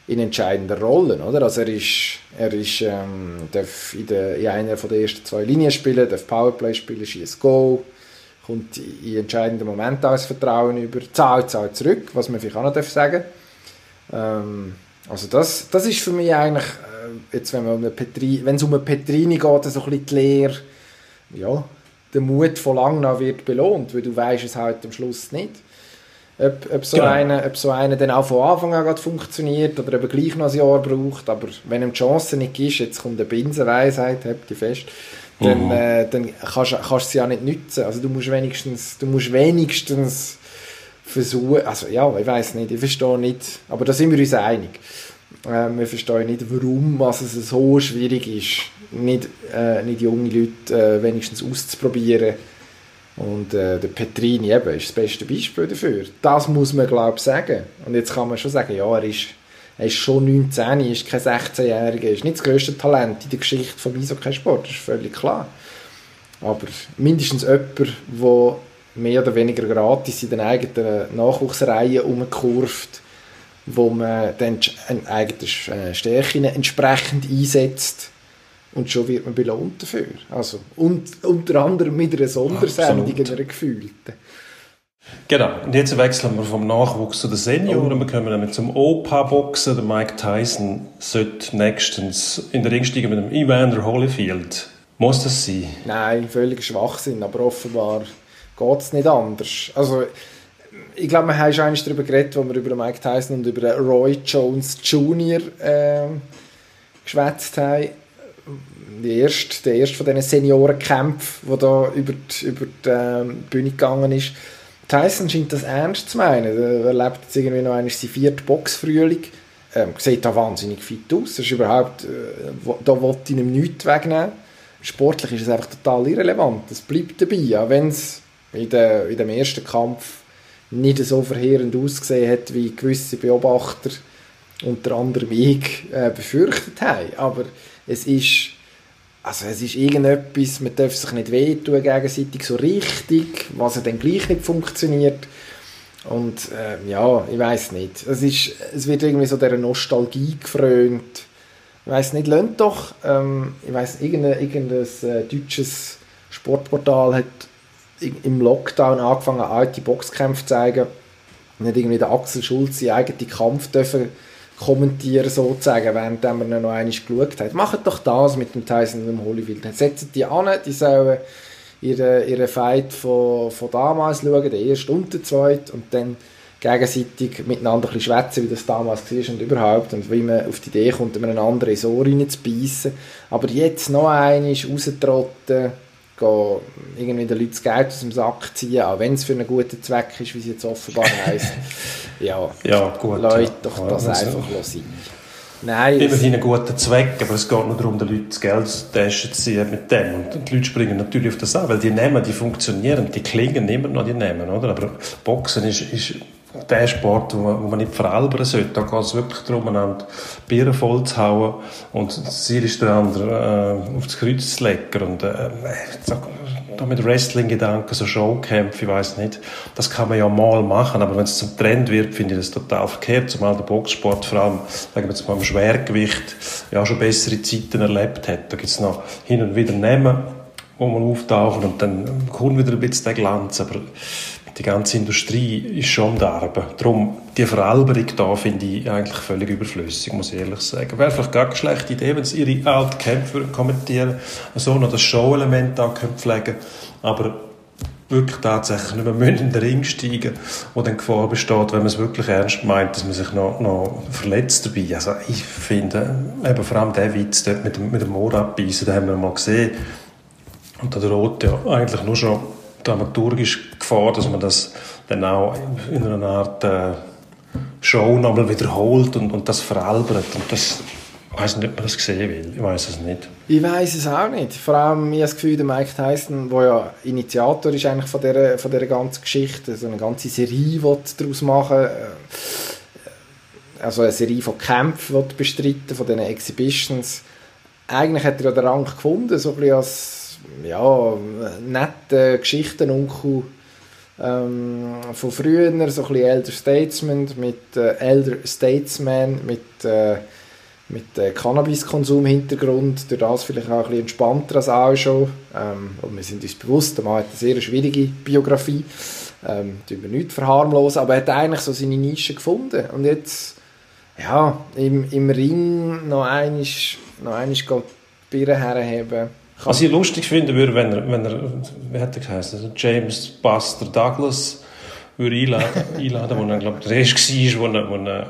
in entscheidender Rollen. Oder? Also er ist, er ist, ähm, darf in, der, in einer von den ersten zwei Linien spielen, darf Powerplay spielen, schießt Goal, kommt in entscheidenden Momenten als Vertrauen über, zahlt, zahlt zurück, was man vielleicht auch noch darf sagen ähm, also das, das ist für mich eigentlich, jetzt wenn, um Petri, es um eine Petrini geht, so ein bisschen die Lehre, ja, der Mut von Langnau wird belohnt, weil du weißt es halt am Schluss nicht. Ob, ob, so Genau. einer, ob so einer dann auch von Anfang an funktioniert oder ob er gleich noch ein Jahr braucht, aber wenn ihm die Chance nicht ist, jetzt kommt eine Binsenweisheit, habt ihr fest, dann, Mhm. äh, dann kannst kannst du sie ja nicht nützen. Also du musst wenigstens, du musst wenigstens versuchen, also ja, ich weiß nicht, ich verstehe nicht, aber da sind wir uns einig. Äh, wir verstehen nicht, warum was es so schwierig ist, nicht, äh, nicht junge Leute äh, wenigstens auszuprobieren. Und äh, der Petrini eben ist das beste Beispiel dafür. Das muss man, glaube ich, sagen. Und jetzt kann man schon sagen, ja, er ist, er ist schon 19, er ist kein 16-Jähriger, er ist nicht das grösste Talent in der Geschichte vom Eishockey-Sport, das ist völlig klar. Aber mindestens jemand, der mehr oder weniger gratis in den eigenen Nachwuchsreihen umkurvt, wo man dann die sch- eigenen äh, Stärken entsprechend einsetzt und schon wird man belohnt dafür. Also, und unter anderem mit einer Sondersendung, Absolut. einer gefühlten. Genau. Und jetzt wechseln wir vom Nachwuchs zu den Senioren. Wir kommen damit zum Opa-Boxen. Der Mike Tyson sollte nächstens in den Ring steigen mit dem Evander Holyfield. Muss das sein? Nein, völliger Schwachsinn, aber offenbar geht es nicht anders. Also, ich glaube, wir haben schon einmal darüber geredet, wo wir über Mike Tyson und über Roy Jones Jr. ähm, geschwätzt haben. Der erste, der erste von diesen Seniorenkämpfen, der da über die, über die ähm, Bühne gegangen ist. Tyson scheint das ernst zu meinen. Er erlebt jetzt irgendwie noch einmal seinen vierten Boxfrühling. Ähm, sieht da wahnsinnig fit aus. Das ist überhaupt, äh, da wollte ich ihm nichts wegnehmen. Sportlich ist es einfach total irrelevant. Es bleibt dabei, auch wenn es in, in dem ersten Kampf nicht so verheerend ausgesehen hat, wie gewisse Beobachter, unter anderem ich, äh, befürchtet haben. Aber es ist also es ist irgendetwas, man darf sich nicht wehtun gegenseitig so richtig, was dann gleich nicht funktioniert. Und äh, ja, ich weiß nicht. Es, ist, es wird irgendwie so der Nostalgie gefrönt. Ich weiß nicht, lernt doch, ähm, ich weiß irgendein, irgendein äh, deutsches Sportportal hat im Lockdown angefangen, alte Boxkämpfe zu zeigen. Hat irgendwie der Axel Schulz seinen eigenen Kampf dürfen kommentieren sozusagen, während ihn noch einmal geschaut haben. Macht doch das mit dem Tyson und dem Holyfield. Setzen die an, die sollen ihren, ihren Fight von, von damals schauen, den ersten und den zweiten, und dann gegenseitig miteinander ein bisschen schwätzen, wie das damals war und überhaupt, und wie man auf die Idee kommt, einen anderen ins Ohr. Aber jetzt noch einmal raustrotten, gehen, irgendwie den Leuten das Geld aus dem Sack ziehen, auch wenn es für einen guten Zweck ist, wie es jetzt offenbar [laughs] heisst. ja, ja gut, Leute, ja. doch ja, das also, einfach sein. Nein, Immerhin ein guter Zweck, aber es geht nur darum, den Leuten das Geld aus der Tasche zu ziehen mit dem. Und die Leute springen natürlich auf das an, weil die Namen, die funktionieren, die klingen immer noch, die Namen, oder? Aber Boxen ist, ist der Sport, wo man, man nicht veralbern sollte. Da geht es wirklich darum, einander Bier voll zu hauen und das Ziel ist, den anderen äh, aufs Kreuz zu legen. Und äh, da mit Wrestling-Gedanken, so Showkämpfe, ich weiß nicht, das kann man ja mal machen, aber wenn es zum Trend wird, finde ich das total verkehrt, zumal der Boxsport vor allem, sagen wir jetzt mal im Schwergewicht, ja schon bessere Zeiten erlebt hat. Da gibt es noch hin und wieder Namen, wo man auftauchen und dann kommt wieder ein bisschen der Glanz, aber die ganze Industrie ist schon am Darben. Darum, die Veralberung da finde ich eigentlich völlig überflüssig, muss ich ehrlich sagen. Wäre vielleicht gar keine schlechte Idee, wenn sie ihre alten Kämpfe kommentieren, so noch das Show-Element da pflegen aber wirklich tatsächlich nicht mehr in den Ring steigen, wo dann Gefahr besteht, wenn man es wirklich ernst meint, dass man sich noch, noch verletzt dabei. Also ich finde, eben vor allem der Witz dort mit dem, mit dem Ohr abbeissen, den haben wir mal gesehen. Und da droht ja eigentlich nur schon dramaturgisch Gefahr, dass man das dann auch in einer Art äh, Show nochmal wiederholt und, und das veralbert. Und das, ich weiß nicht, ob man das sehen will. Ich weiß es nicht. Ich weiß es auch nicht. Vor allem, ich habe das Gefühl, der Mike Tyson, der ja Initiator ist eigentlich von dieser, von dieser ganzen Geschichte, so eine ganze Serie daraus machen also eine Serie von Kämpfen bestreiten, von diesen Exhibitions. Eigentlich hat er ja den Rang gefunden, so ein bisschen als ja, nette Geschichtenonkel ähm, von früher, so ein bisschen Elder Statesman mit äh, Elder Statesman mit, äh, mit äh, Cannabiskonsum-Hintergrund, durch das vielleicht auch ein bisschen entspannter als auch schon. Ähm, und wir sind uns bewusst, der Mann hat eine sehr schwierige Biografie, ähm, wir nicht verharmlosen, aber er hat eigentlich so seine Nische gefunden. Und jetzt ja, im, im Ring noch einmal noch einmal die Birne herheben was ich lustig finden würde, wenn er, wenn er wie hat er geheißen, James Buster Douglas würde einladen, [laughs] einladen wo er, glaube der erste war, wo er, wo er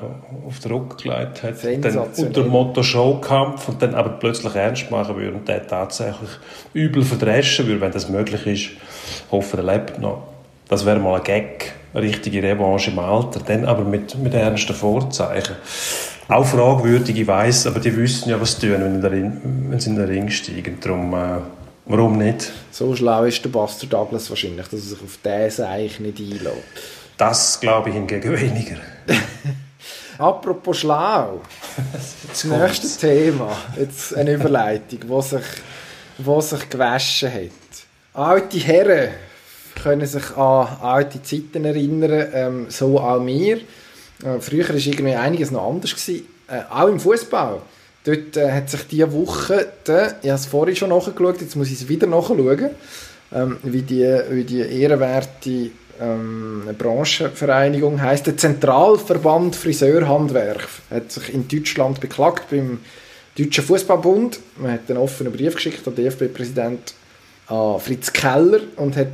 auf den Rücken gelegt hat, dann unter dem Motto Showkampf und dann aber plötzlich ernst machen würde und der tatsächlich übel verdreschen würde, wenn das möglich ist. Ich hoffe, er lebt noch. Das wäre mal ein Gag, eine richtige Revanche im Alter, dann aber mit, mit ernsten Vorzeichen auch fragwürdig, ich weiss, aber die wissen ja, was sie tun, wenn, Ring, wenn sie in den Ring steigen. Darum, äh, warum nicht? So schlau ist der Buster Douglas wahrscheinlich, dass er sich auf diesen eigentlich nicht einlädt. Das glaube ich hingegen weniger. [laughs] Apropos schlau. das nächste Thema. Jetzt eine Überleitung, wo sich, wo sich gewaschen hat. Alte Herren können sich an alte Zeiten erinnern, ähm, so auch wir. Äh, früher war irgendwie einiges noch anders. Gewesen. Äh, auch im Fußball. Dort äh, hat sich diese Woche, der, ich habe es vorhin schon nachgeschaut, jetzt muss ich es wieder nachschauen, ähm, wie, die, wie die ehrenwerte ähm, Branchenvereinigung heißt der Zentralverband Friseurhandwerk hat sich in Deutschland beklagt beim Deutschen Fußballbund. Man hat einen offenen Brief geschickt an den DFB-Präsident Fritz Keller und hat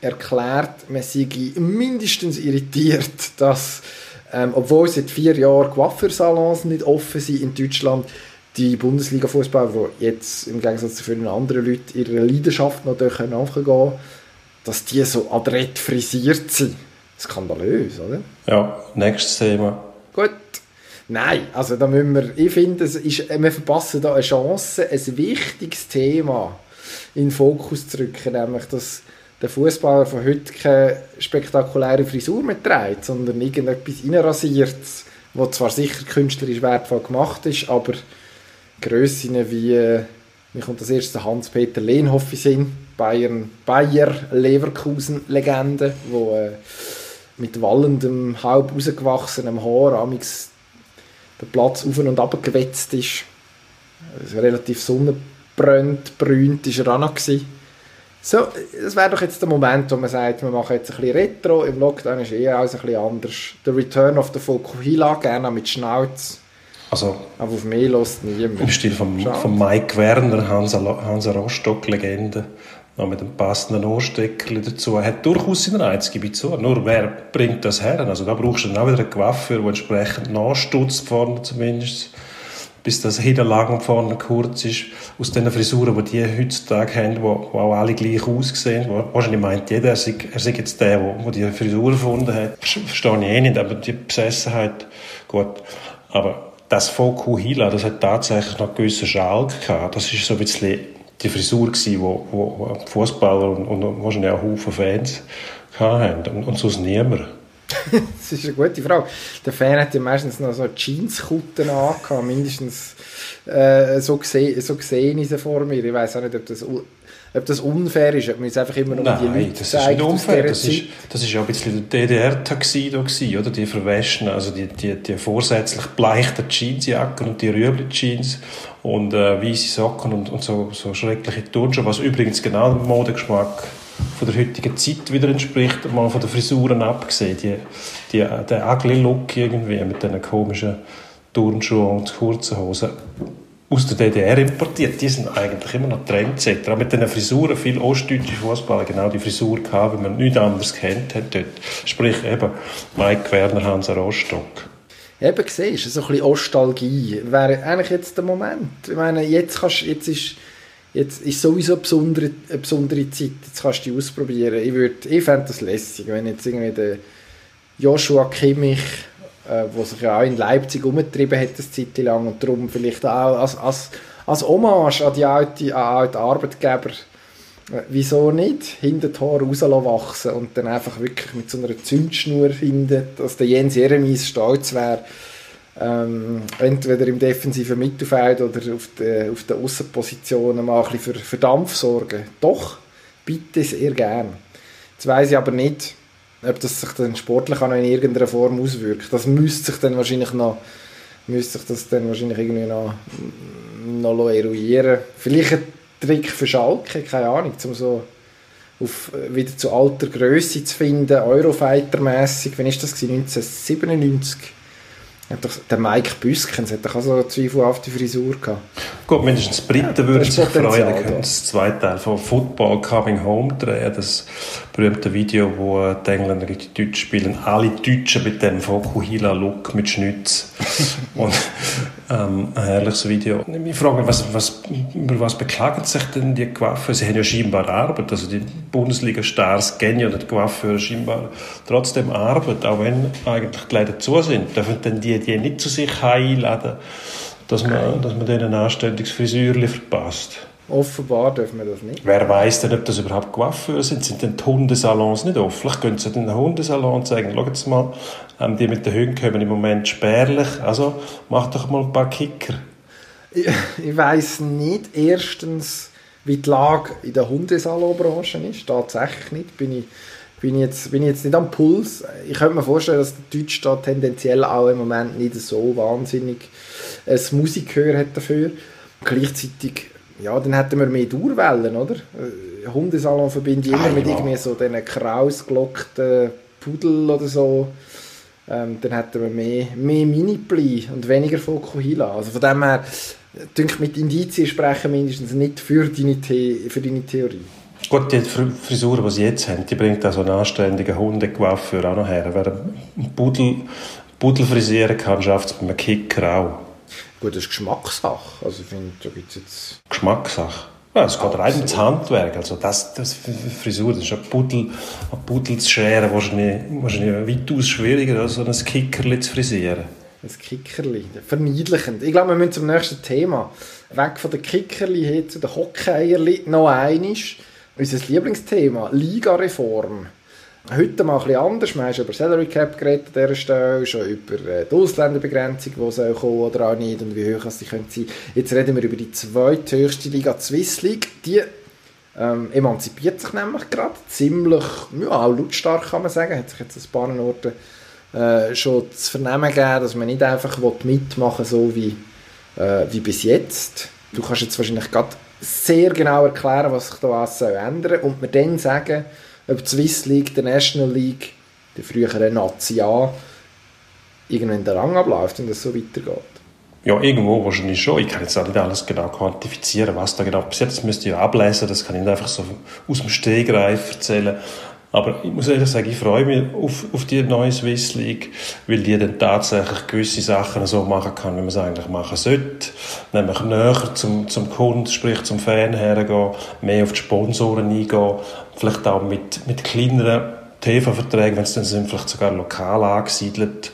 erklärt, man sei mindestens irritiert, dass, ähm, obwohl seit vier Jahren Coiffeursalons nicht offen sind in Deutschland, die Bundesliga-Fußball, die jetzt im Gegensatz zu vielen anderen Leuten ihrer Leidenschaft noch nachgehen können, dass die so adrett frisiert sind. Skandalös, oder? Ja, nächstes Thema. Gut. Nein, also da müssen wir, ich finde, es ist, wir verpassen da eine Chance, ein wichtiges Thema in den Fokus zu rücken, nämlich das der Fußballer von heute keine spektakuläre Frisur mehr trägt, sondern irgendetwas reinrasiert, was zwar sicher künstlerisch wertvoll gemacht ist, aber Grössinnen wie Mir kommt das erste Hans-Peter Lehnhoff in Bayern, Bayer-Leverkusen-Legende, wo äh, mit wallendem, halb rausgewachsenem Haar amix der Platz auf und ab gewetzt ist. Also relativ sonnenbräunt, brünt ist er auch noch gewesen. So, das wäre doch jetzt der Moment, wo man sagt, wir machen jetzt ein bisschen Retro. Im Lockdown ist eh alles ein bisschen anders. Der Return of the Fokuhila, gerne mit Schnauz. Also, Aber auf mehr lässt niemand. im Stil von, von Mike Werner, Hansa, Hansa Rostock-Legende, noch mit einem passenden Ohrstecker dazu, hat durchaus seinen Reiz, gebe ich zu. Nur wer bringt das her? Also da brauchst du dann auch wieder einen Coiffeur, der entsprechend nachstutzt vorne zumindest, bis das und vorne kurz ist. Aus den Frisuren, die die heutzutage haben, wo auch alle gleich aussehen. Wahrscheinlich meint jeder, er sei, er sei jetzt der, der, die Frisur erfunden hat. Verstehe ich eh nicht, aber die Besessenheit, gut. Aber das Fokuhila, das hat tatsächlich noch einen gewissen Schalk gehabt. Das ist so ein bisschen die Frisur gewesen, wo, wo, die Fußballer und, und wahrscheinlich auch Haufen Fans hatten. Und, und sonst niemand. [laughs] Das ist eine gute Frage. Der Fan hat ja meistens noch so Jeanskutten angehabt, mindestens äh, so, gesehen, so gesehen ist er vor mir. Ich weiß auch nicht, ob das, ob das unfair ist, ob man jetzt einfach immer nur die Nein, Leute das ist zeigt nicht aus unfair. Das ist, das ist ja ein bisschen der DDR-Taxido gewesen, oder? Die verwäschen, also die, die, die vorsätzlich bleichten Jeansjacken und die Rüebli-Jeans und äh, weiße Socken und, und so, so schreckliche Turnschuhe, was übrigens genau dem Modegeschmack von der heutigen Zeit wieder entspricht, mal von den Frisuren abgesehen. Die, die, der ugly Look irgendwie mit diesen komischen Turnschuhen und kurzen Hosen aus der DDR importiert, die sind eigentlich immer noch Trendsetter. Auch mit diesen Frisuren, viele ostdeutsche Fußballer genau die Frisur gehabt, wie man nichts anderes kennt hat dort. Sprich eben Mike Werner, Hansa Rostock. Eben, siehst du, so ein bisschen Nostalgie wäre eigentlich jetzt der Moment. Ich meine, jetzt, kannst, jetzt, ist, jetzt ist sowieso eine besondere, eine besondere Zeit, jetzt kannst du die ausprobieren. Ich, ich fände das lässig, wenn jetzt irgendwie der Joshua Kimmich, äh, der sich ja auch in Leipzig umgetrieben hat, eine Zeit lang, und darum vielleicht auch als, als, als Hommage an die alten, alte Arbeitgeber, äh, wieso nicht, hinter die Haare wachsen und dann einfach wirklich mit so einer Zündschnur finden, dass der Jens Jeremies stolz wäre, ähm, entweder im defensiven Mittelfeld oder auf den, auf den Aussenpositionen mal ein bisschen für, für Dampf sorgen. Doch, bitte sehr gern. Jetzt weiss ich aber nicht, ob das sich dann sportlich auch noch in irgendeiner Form auswirkt. Das müsste sich dann wahrscheinlich noch müsste sich das dann wahrscheinlich irgendwie noch, noch eruieren Vielleicht ein Trick für Schalke, keine Ahnung, um so auf, wieder zu alter Größe zu finden, Eurofighter-mässig. Wann ist das? gewesen? 1997? Doch, der Mike Büskens hat doch auch so eine zweifelhafte Frisur gehabt. Gut, mindestens die Briten Ja, würden sich freuen, dann können da. das zweite Teil von Football Coming Home drehen, das berühmte Video, wo die Engländer gegen die Deutschen spielen, alle Deutschen mit dem Fokuhila-Look mit Schnitz [laughs] und ähm, ein herrliches Video. Ich frage mich, was, was, über was beklagen sich denn die Coiffeure? Sie haben ja scheinbar Arbeit, also die Bundesliga-Stars gehen ja die Coiffeure scheinbar trotzdem Arbeit, auch wenn eigentlich die Läden zu sind. Dürfen denn die, die nicht zu sich einladen, dass man, dass man denen ein anständiges Frisürchen verpasst? Offenbar dürfen wir das nicht. Wer weiß denn, ob das überhaupt Coiffeure sind? Sind denn die Hundesalons nicht offen? Vielleicht können sie den Hundesalon zeigen. Schaut jetzt mal, ähm, die mit den Hunden kommen im Moment spärlich. Also, mach doch mal ein paar Kicker. Ich, ich weiss nicht, erstens, wie die Lage in der Hundesalonbranche ist. Tatsächlich nicht. Bin ich, bin ich, jetzt, bin ich jetzt nicht am Puls. Ich könnte mir vorstellen, dass der Deutsche da tendenziell auch im Moment nicht so wahnsinnig ein Musikhör hat dafür. Gleichzeitig, ja, dann hätten wir mehr Dauerwellen, oder? Äh, Hundesalon verbinde ich immer Ah, mit ja. irgendwie so diesen krausgelockten Pudel oder so. Ähm, dann hätten wir mehr, mehr Mini-Pli und weniger Fokuhila. Also von dem her, denke mit Indizien sprechen mindestens nicht für deine, The für deine Theorie. Gut, die Fr- Frisur, die sie jetzt haben, die bringt auch so einen anständigen Hundecoiffeur auch noch her. Wer einen Pudel, Pudel frisieren kann, schafft es bei einem Kicker auch. Gut, das ist Geschmackssache. Also ich finde, da gibt es jetzt... Geschmackssache. Ja, es geht rein ins Handwerk. Also das, das Frisur, das ist ein Pudel, ein Pudel zu scheren, wahrscheinlich, wahrscheinlich weitaus schwieriger, als so ein Kickerli zu frisieren. Ein Kickerli, verniedlichend. Ich glaube, wir müssen zum nächsten Thema. Weg von den Kickerli hin zu den Hockeierli. Noch einiges. Unser Lieblingsthema, Ligareform. Heute mal bisschen anders. Wir haben über Salary Cap geredet an dieser Stelle, schon über äh, die Ausländerbegrenzung, die soll kommen oder auch nicht und wie hoch sie können sein. Jetzt reden wir über die zweithöchste Liga, die Swiss League. Die ähm, emanzipiert sich nämlich gerade ziemlich, ja, lautstark kann man sagen, hat sich jetzt ein paar Orten äh, schon zu vernehmen gegeben, dass man nicht einfach mitmachen will, so wie, äh, wie bis jetzt. Du kannst jetzt wahrscheinlich gerade sehr genau erklären, was sich da was soll ändern und mir dann sagen, ob die Swiss League, der National League, der frühere Nazi A, irgendwann der Rang abläuft und es so weitergeht. Ja, irgendwo wahrscheinlich schon. Ich kann jetzt auch nicht alles genau quantifizieren, was da genau passiert. Das müsste ich ablesen, das kann ich nicht einfach so aus dem Stegreif erzählen. Aber ich muss ehrlich sagen, ich freue mich auf, auf die neue Swiss League, weil die dann tatsächlich gewisse Sachen so machen kann, wie man es eigentlich machen sollte. Nämlich näher zum, zum Kunden, sprich zum Fan hergehen, mehr auf die Sponsoren eingehen, vielleicht auch mit, mit kleineren TV-Verträgen, wenn es dann sind, vielleicht sogar lokal angesiedelt,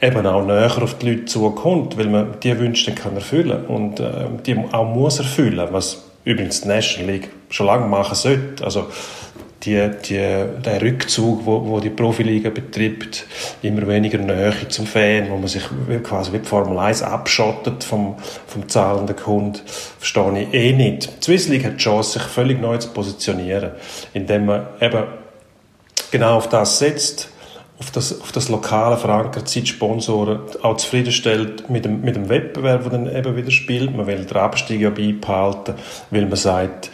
eben auch näher auf die Leute zukommt, weil man die Wünsche dann kann erfüllen und äh, die auch muss erfüllen, was übrigens die National League schon lange machen sollte. Also die, die, der Rückzug, wo, wo die Profiliga betreibt, immer weniger Nähe zum Fan, wo man sich quasi wie die Formel 1 abschottet vom, vom zahlenden Kunden, verstehe ich eh nicht. Die Swiss League hat die Chance, sich völlig neu zu positionieren, indem man eben genau auf das setzt, auf das, auf das lokale verankerte Zeitsponsoren auch zufriedenstellt mit dem, mit dem Wettbewerb, der dann eben wieder spielt. Man will den Abstieg ja beibehalten, weil man sagt,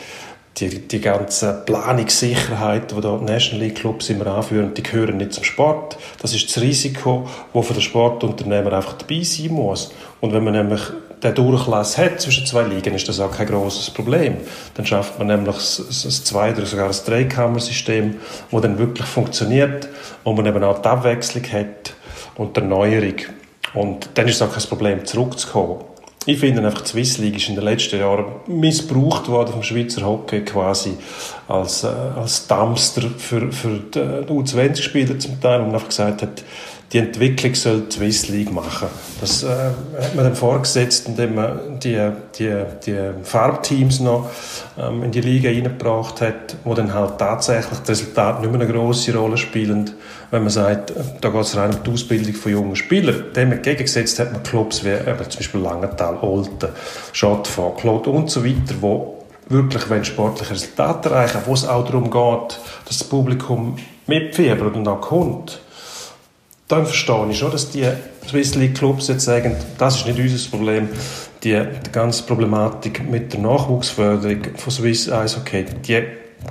die, die ganze Planungssicherheit, die da die National League Clubs immer anführen, die gehören nicht zum Sport. Das ist das Risiko, das für den Sportunternehmer einfach dabei sein muss. Und wenn man nämlich den Durchlass hat zwischen zwei Ligen, ist das auch kein großes Problem. Dann schafft man nämlich ein Zwei- oder sogar ein Dreikammersystem, das dann wirklich funktioniert, wo man eben auch die Abwechslung hat und die Erneuerung. Und dann ist es auch kein Problem, zurückzukommen ich finde einfach, die Swiss League ist in den letzten Jahren missbraucht worden vom Schweizer Hockey quasi als, äh, als Dumpster für, für die U20-Spieler zum Teil, wo einfach gesagt hat, die Entwicklung soll die Swiss League machen. Das äh, hat man dann vorgesetzt, indem man die, die, die Farbteams noch ähm, in die Liga reingebracht hat, wo dann halt tatsächlich das Resultat nicht mehr eine grosse Rolle spielen, wenn man sagt, da geht es rein um die Ausbildung von jungen Spielern. Dem entgegengesetzt hat man Clubs wie eben zum Beispiel Langenthal, Olten, Schottfonds, Claude und so weiter, wo wirklich wenn sportliche Resultate erreichen, wo es auch darum geht, dass das Publikum mitfiebert und auch kommt dann verstehe ich schon, dass die Swiss League Clubs jetzt sagen, das ist nicht unser Problem. Die, die ganze Problematik mit der Nachwuchsförderung von Swiss Eishockey, die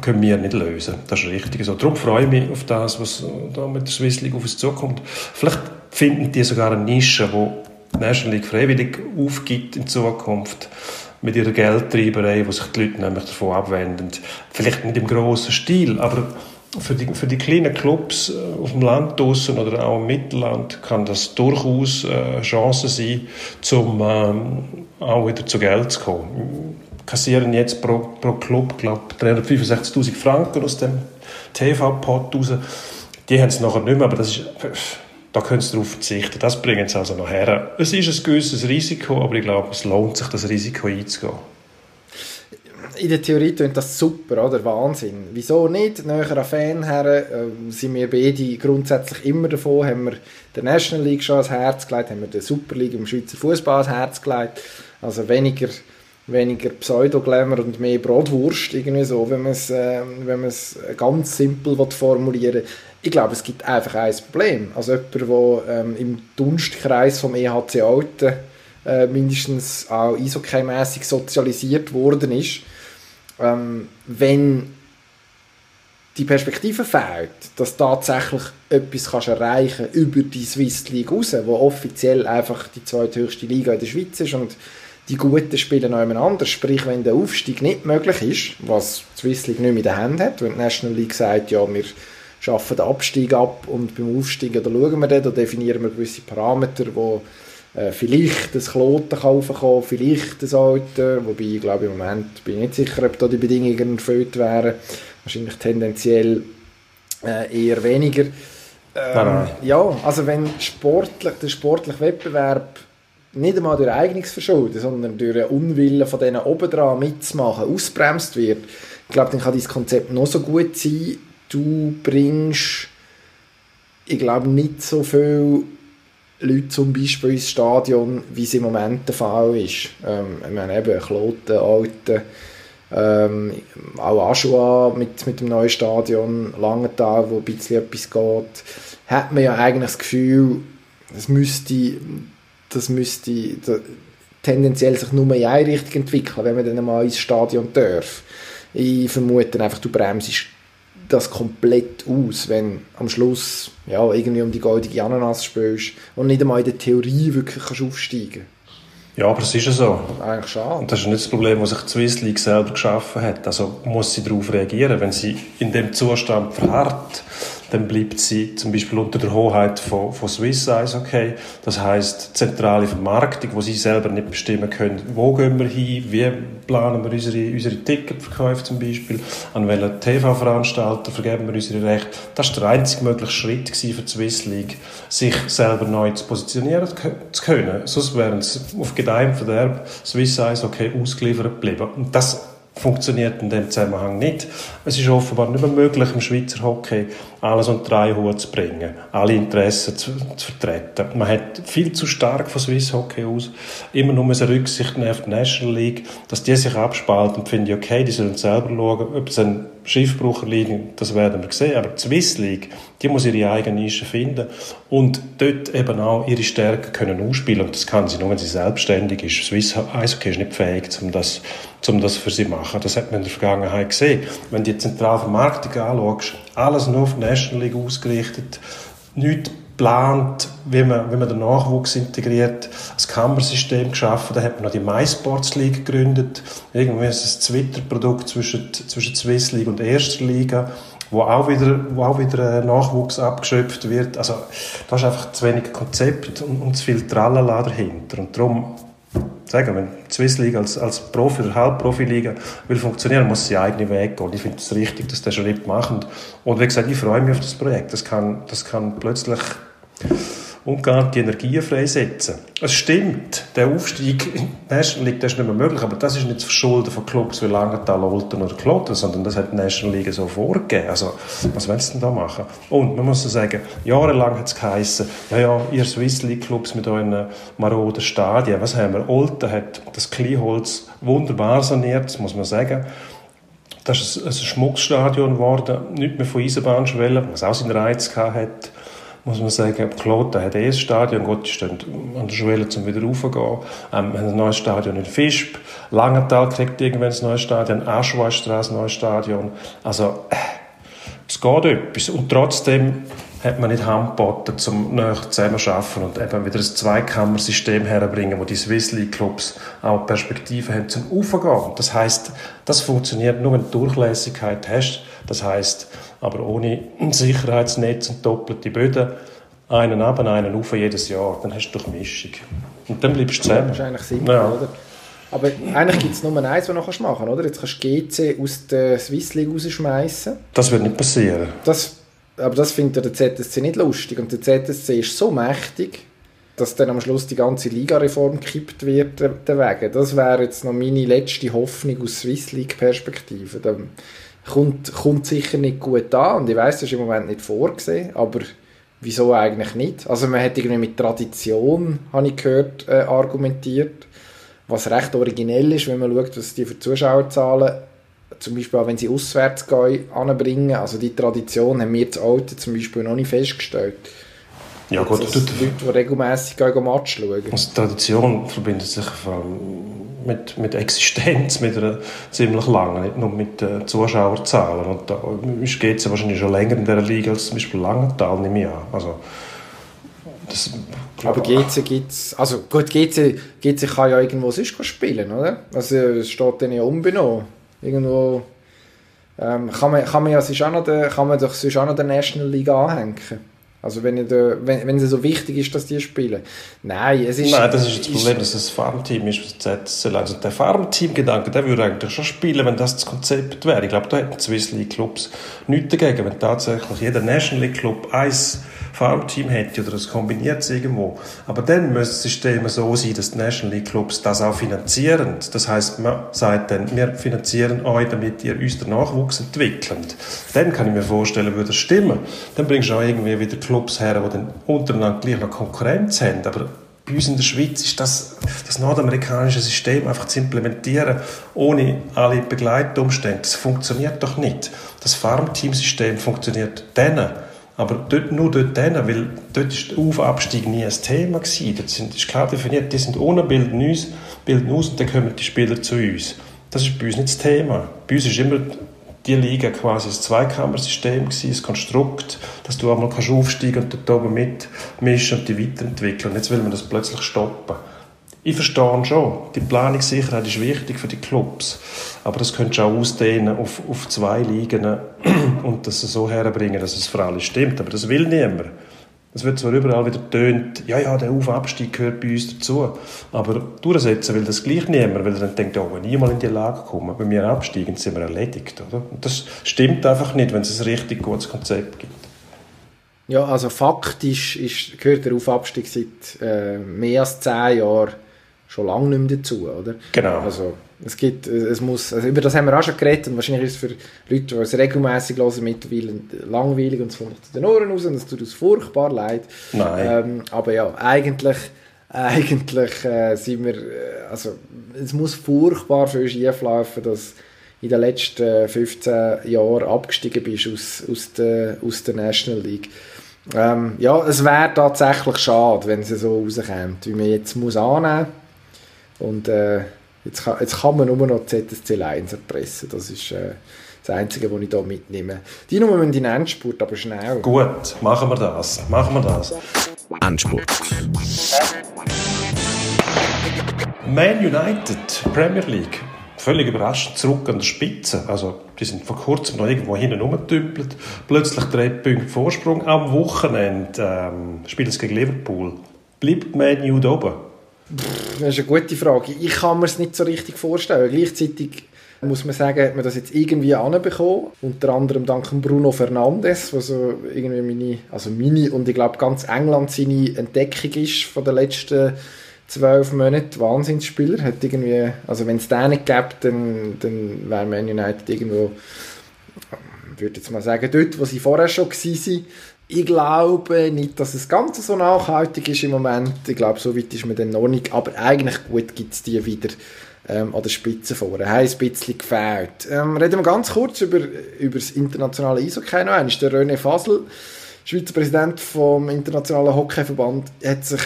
können wir nicht lösen. Das ist richtig so. Darum freue ich mich auf das, was da mit der Swiss League auf uns zukommt. Vielleicht finden die sogar eine Nische, wo die National League freiwillig aufgibt in Zukunft mit ihrer Geldtreiberei, wo sich die Leute nämlich davon abwenden. Vielleicht nicht im grossen Stil, aber für die, für die kleinen Clubs äh, auf dem Land draussen oder auch im Mittelland kann das durchaus eine äh, Chance sein, um ähm, auch wieder zu Geld zu kommen. Wir kassieren jetzt pro, pro Club, glaube 365'000 Franken aus dem TV-Pot raus. Die haben es nachher nicht mehr, aber das ist, da können sie darauf verzichten. Das bringen sie also noch her. Es ist ein gewisses Risiko, aber ich glaube, es lohnt sich, das Risiko einzugehen in der Theorie klingt das super, oder? Wahnsinn. Wieso nicht? Näher an Fan her äh, sind wir beide grundsätzlich immer davon, haben wir der National League schon ans Herz gelegt, haben wir der Super League im Schweizer Fußball ans Herz gelegt. Also weniger, weniger Pseudo-Glamour und mehr Brotwurst, irgendwie so, wenn man es äh, wenn ganz simpel formulieren Ich glaube, es gibt einfach ein Problem. Also jemand, der ähm, im Dunstkreis vom EHC Alten äh, mindestens auch eishockey-mässig sozialisiert worden ist, ähm, wenn die Perspektive fehlt, dass tatsächlich etwas kannst erreichen über die Swiss League raus, wo offiziell einfach die zweithöchste Liga in der Schweiz ist und die Guten spielen anders. Sprich, wenn der Aufstieg nicht möglich ist, was die Swiss League nicht mehr in der Hand hat, wenn die National League sagt, ja, wir schaffen den Abstieg ab und beim Aufstieg, da schauen wir dann, da definieren wir gewisse Parameter, die äh, vielleicht ein Kloten kaufen kann, vielleicht ein Alter, wobei ich glaube im Moment bin ich nicht sicher, ob da die Bedingungen erfüllt wären. Wahrscheinlich tendenziell äh, eher weniger. Ähm, ja, also wenn sportlich, der sportliche Wettbewerb nicht einmal durch Eignungsverschulden, sondern durch einen Unwillen von denen oben dran mitzumachen, ausbremst wird, ich glaube, dann kann dieses Konzept noch so gut sein, du bringst, ich glaube, nicht so viele Leute zum Beispiel ins Stadion, wie es im Moment der Fall ist. Ähm, ich meine eben, Kloten, Alten, ähm, auch Aschua mit, mit dem neuen Stadion, Langenthal, wo ein bisschen etwas geht, hat man ja eigentlich das Gefühl, das müsste, das müsste tendenziell sich nur in eine Richtung entwickeln, wenn man dann mal ins Stadion darf. Ich vermute einfach, du bremst das komplett aus, wenn am Schluss ja, irgendwie um die goldige Ananas spielst und nicht einmal in der Theorie wirklich kannst aufsteigen ja, aber es ist ja so. Eigentlich schade. Und das ist nicht das Problem, das sich Swiss League selber geschaffen hat. Also muss sie darauf reagieren. Wenn sie in dem Zustand verharrt, dann bleibt sie zum Beispiel unter der Hoheit von, von Swiss Eishockey. Das heißt zentrale Vermarktung, wo sie selber nicht bestimmen können, wo gehen wir hin, wie planen wir unsere, unsere Ticketverkäufe zum Beispiel, an welchen TV-Veranstalter vergeben wir unsere Rechte. Das war der einzige mögliche Schritt für die Swiss League, sich selber neu zu positionieren zu können. Sonst wären sie auf Gedeih Verderb Swiss Eishockey ausgeliefert geblieben. Und das funktioniert in dem Zusammenhang nicht. Es ist offenbar nicht mehr möglich, im Schweizer Hockey alles unter einen Hut zu bringen, alle Interessen zu, zu, vertreten. Man hat viel zu stark von Swiss Hockey aus immer nur eine Rücksicht auf die National League, dass die sich abspalten, finde ich okay, die sollen selber schauen, ob es ein Schiffbruch liegen, das werden wir sehen. Aber die Swiss League, die muss ihre eigene Nische finden und dort eben auch ihre Stärken können ausspielen. Und das kann sie nur, wenn sie selbstständig ist. Swiss Eishockey ist nicht fähig, um das, um das für sie zu machen. Das hat man in der Vergangenheit gesehen. Wenn du die Zentralvermarktung anschaust, alles nur auf die National League ausgerichtet, nichts geplant, wie man, wie man den Nachwuchs integriert, das Kammersystem geschaffen, da hat man noch die MySports League gegründet, irgendwie ist es ein Twitter-Produkt zwischen, zwischen Swiss League und Erster Liga, wo auch wieder, wo auch wieder Nachwuchs abgeschöpft wird. Also da ist einfach zu wenig Konzept und, und zu viel Tralala dahinter. Und darum sagen, wenn die Swiss League als, als Profi- oder Halbprofi-Liga will funktionieren, muss sie eigene Weg gehen. Ich finde es richtig, dass der Schritt machen. Und wie gesagt, ich freue mich auf das Projekt. Das kann, das kann plötzlich umgehenkt die Energien freisetzen. Es stimmt, der Aufstieg National League das ist nicht mehr möglich, aber das ist nicht das Verschulden von Clubs wie Langenthal, Olten oder Kloten, sondern das hat die National League so vorgegeben. Also, was willst du denn da machen? Und man muss sagen, jahrelang hat es geheissen, ja, ja, ihr Swiss League Clubs mit euren maroden Stadien, was haben wir? Olten hat das Kleinholz wunderbar saniert, das muss man sagen. Das ist ein, Schmuckstadion geworden, nicht mehr von Eisenbahnschwellen, was auch seinen Reiz gehabt hat muss man sagen, Kloten hat eh ein Stadion, Gott, die stehen an der Schwelle, um wieder raufzugehen. Ähm, wir haben ein neues Stadion in Fischb, Langenthal kriegt irgendwann ein neues Stadion, Aschweistrasse ein neues Stadion. Also, äh, es geht etwas. Und trotzdem hat man nicht Hand geboten, um näher zusammenzuarbeiten und eben wieder ein Zweikammersystem herbringen, wo die Swiss League Clubs auch Perspektiven haben zum Aufgehen. Das heißt, das funktioniert nur, wenn du Durchlässigkeit hast. Das heißt, aber ohne ein Sicherheitsnetz und doppelte Böden, einen ab, einen auf jedes Jahr, dann hast du Durchmischung. Und dann bleibst du zusammen. Das ist eigentlich simpel, ja. oder? Aber eigentlich gibt es nur eins, was du machen kannst, oder? Jetzt kannst du GC aus der Swiss League rausschmeißen. Das wird nicht passieren. Das, aber das findet der ZSC nicht lustig. Und der ZSC ist so mächtig, dass dann am Schluss die ganze Ligareform gekippt wird deswegen. Das wäre jetzt noch meine letzte Hoffnung aus Swiss League Perspektive kommt, kommt sicher nicht gut an und ich weiß, das ist im Moment nicht vorgesehen, aber wieso eigentlich nicht? Also man hat irgendwie mit Tradition, habe ich gehört, äh, argumentiert, was recht originell ist, wenn man schaut, was die für Zuschauerzahlen zum Beispiel auch wenn sie auswärts gehen, anbringen. Also die Tradition haben wir zu Alten zum Beispiel noch nicht festgestellt. Ja gut, also, Leute, die regelmässig Match schauen. Also Tradition verbindet sich vor allem mit, mit Existenz, mit einer ziemlich langen, nicht nur mit äh, Zuschauerzahlen. Und da geht es ja wahrscheinlich schon länger in dieser Liga als zum Beispiel Langenthal, nehme ich an. Also, das, aber GC gibt's, also gut, GC, GC kann ja irgendwo sonst spielen, oder? Also es steht dann ja unbenommen. Irgendwo ähm, kann, man, kann man ja sonst auch noch der, kann man doch sonst auch noch der National League anhängen. Also wenn, da, wenn, wenn es so wichtig ist, dass die spielen. Nein, es ist... Nein, das ist das Problem, dass es ein Farmteam ist, das. Also der Farmteam-Gedanke, der würde eigentlich schon spielen, wenn das das Konzept wäre. Ich glaube, da hätten Swiss League Clubs nichts dagegen, wenn tatsächlich jeder National League Club eins Farmteam hätte oder das kombiniert irgendwo. Aber dann müsste das System so sein, dass die National League Clubs das auch finanzieren. Das heißt, man sagt dann, wir finanzieren euch, damit ihr uns den Nachwuchs entwickelt. Dann kann ich mir vorstellen, würde das stimmen. Dann bringst du auch irgendwie wieder Clubs her, die dann untereinander gleich noch Konkurrenz haben. Aber bei uns in der Schweiz ist das, das nordamerikanische System einfach zu implementieren, ohne alle Begleitumstände. Das funktioniert doch nicht. Das Farmteam-System funktioniert dann, aber dort, nur dort hin, weil dort ist der Aufabstieg nie ein Thema gewesen. Dort sind, ist klar definiert, die sind ohne, bilden uns, bilden aus und dann kommen die Spieler zu uns. Das ist bei uns nicht das Thema. Bei uns ist immer die Liga quasi ein Zweikammersystem gewesen, ein Konstrukt, dass du einmal kannst aufsteigen und dort oben mitmischen und die weiterentwickeln. Und jetzt will man das plötzlich stoppen. Ich verstehe schon, die Planungssicherheit ist wichtig für die Clubs, aber das könntest du auch ausdehnen auf, auf zwei Ligen [clears throat] und das so herbringen, dass es für alle stimmt. Aber das will niemand. Es wird zwar überall wieder tönt, ja, ja, der Aufabstieg gehört bei uns dazu, aber durchsetzen will das gleich niemand, weil er dann denkt, oh, wenn ich mal in die Lage komme, wenn wir absteigen, sind wir erledigt, oder? Und das stimmt einfach nicht, wenn es ein richtig gutes Konzept gibt. Ja, also faktisch ist, gehört der Aufabstieg seit äh, mehr als zehn Jahren schon lange nicht mehr dazu, oder? Genau. Also, es gibt, es muss, also über das haben wir auch schon geredet und wahrscheinlich ist es für Leute, die es regelmäßig hören, mittlerweile langweilig und es kommt zu den Ohren raus und es tut uns furchtbar leid. Nein. Ähm, aber ja, eigentlich, eigentlich äh, sind wir, äh, also es muss furchtbar viel schief laufen, dass in den letzten 15 Jahren abgestiegen bist aus, aus, der, aus der National League. Ähm, ja, es wäre tatsächlich schade, wenn es so rauskommt, wie man jetzt muss annehmen muss und äh, jetzt, kann, jetzt kann man nur noch ZSC 1 erpressen. Das ist äh, das Einzige, was ich hier mitnehme. Die Nummer müssen in den Endspurt, aber schnell. Gut, machen wir das. Machen wir das. Endspurt. Man United, Premier League. Völlig überraschend zurück an der Spitze. Also, die sind vor kurzem noch irgendwo hinten rumgetümpelt. Plötzlich drei Punkte Vorsprung. Am Wochenende ähm, spielen sie gegen Liverpool. Bleibt Man U da oben? Das ist eine gute Frage. Ich kann mir es nicht so richtig vorstellen. Gleichzeitig muss man sagen, hat man das jetzt irgendwie anbekommen. Unter anderem dank Bruno Fernandes, was so irgendwie meine, also meine und ich glaube ganz England seine Entdeckung ist von den letzten zwölf Monaten. Wahnsinnsspieler. Hat irgendwie, also wenn es den nicht gäbe, dann, dann wäre Man United irgendwo, würde jetzt mal sagen, dort, wo sie vorher schon waren. Ich glaube nicht, dass es ganz so nachhaltig ist im Moment. Ich glaube, so weit ist man dann noch nicht. Aber eigentlich gut gibt es die wieder ähm, an der Spitze vor. Haben ein bisschen gefällt. Ähm, reden wir ganz kurz über, über das internationale Eishockey noch einmal. Der René Fasel, Schweizer Präsident vom Internationalen Hockeyverband, hat sich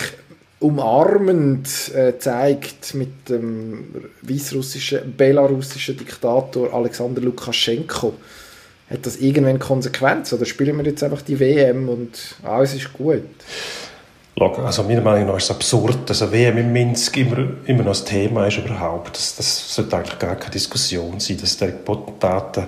umarmend äh, zeigt mit dem weißrussischen, belarussischen Diktator Alexander Lukaschenko hat das irgendwann Konsequenz oder spielen wir jetzt einfach die WM und alles ist gut? Also meiner Meinung nach ist es absurd, dass eine WM in Minsk immer, immer noch das Thema ist überhaupt. Das, das sollte eigentlich gar keine Diskussion sein, dass der Potentaten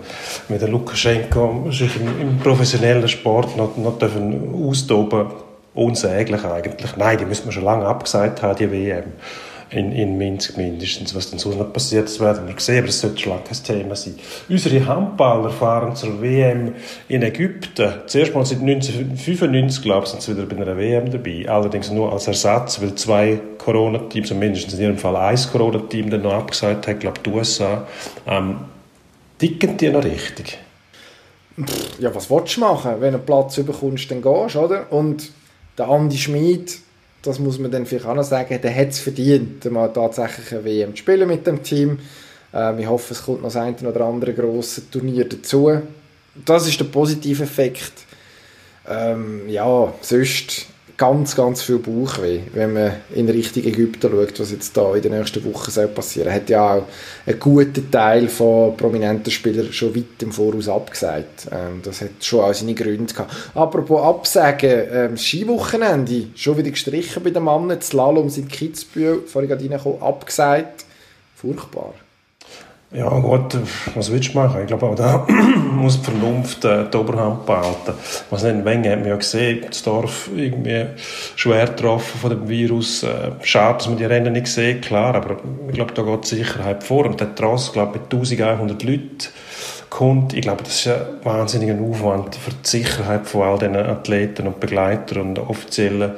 mit der Lukaschenko sich im, im professionellen Sport noch, noch dürfen austoben unsäglich eigentlich. Nein, die müssen wir schon lange abgesagt haben, die WM in, in Minsk mindestens. Was dann so noch passiert, das werden wir sehen, aber das sollte schon lange kein Thema sein. Unsere Handballer fahren zur WM in Ägypten. Zuerst mal seit 1995, glaube ich, sind sie wieder bei einer WM dabei. Allerdings nur als Ersatz, weil zwei Corona-Teams, mindestens in ihrem Fall ein Corona-Team dann noch abgesagt hat, glaube ich, die USA. Ähm, dicken die noch richtig? Ja, was willst du machen? Wenn du einen Platz bekommst, dann gehst du, oder? Und der Andi Schmid das muss man dann vielleicht auch noch sagen, der hat es verdient, mal tatsächlich eine WM zu spielen mit dem Team. Ähm, ich hoffe, es kommt noch ein oder andere grosse Turnier dazu. Das ist der positive Effekt. Ähm, ja, sonst ganz, ganz viel Bauchweh, wenn man in Richtung Ägypten schaut, was jetzt da in den nächsten Wochen soll passieren. Hat ja auch einen guten Teil von prominenten Spielern schon weit im Voraus abgesagt. Ähm, das hat schon auch seine Gründe gehabt. Apropos Absagen, ähm, Skiwochenende, schon wieder gestrichen bei den Männern, Slalom sind Kitzbühel, vorhin gerade reingekommen, abgesagt. Furchtbar. Ja gut, was willst du machen? Ich glaube auch da [clears throat] muss die Vernunft äh, die Oberhand behalten. Was nicht, Menge hat man ja gesehen, das Dorf irgendwie schwer getroffen von dem Virus. Äh, schade, dass man die Rennen nicht sieht, klar, aber ich glaube, da geht die Sicherheit vor. Und der Tross, glaube mit 1100 Leuten kommt. Ich glaube, das ist ein wahnsinniger Aufwand für die Sicherheit von all diesen Athleten und Begleitern und offiziellen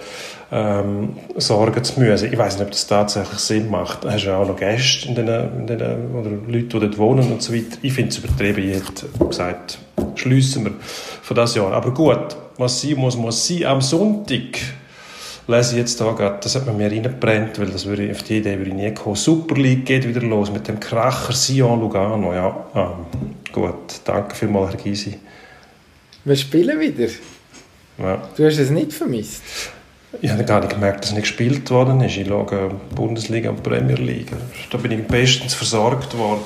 ähm, sorgen zu müssen. Ich weiß nicht, ob das tatsächlich Sinn macht. Du hast ja auch noch Gäste in den, in den, oder Leute, die dort wohnen und so weiter. Ich finde es übertrieben. Ich hätte gesagt, schliessen wir für das Jahr. Aber gut, was sein muss, muss sein. Am Sonntag lese ich jetzt da gerade, das hat man mir reingebrennt, weil das würde, auf die Idee würde ich nie kommen. Super League geht wieder los mit dem Kracher Sion Lugano. Ja, ähm, gut. Danke vielmals, Herr Gysi. Wir spielen wieder. Ja. Du hast es nicht vermisst? Ich habe gar nicht gemerkt, dass nicht gespielt worden ist. Ich schaue Bundesliga und Premier League. Da bin ich bestens versorgt worden.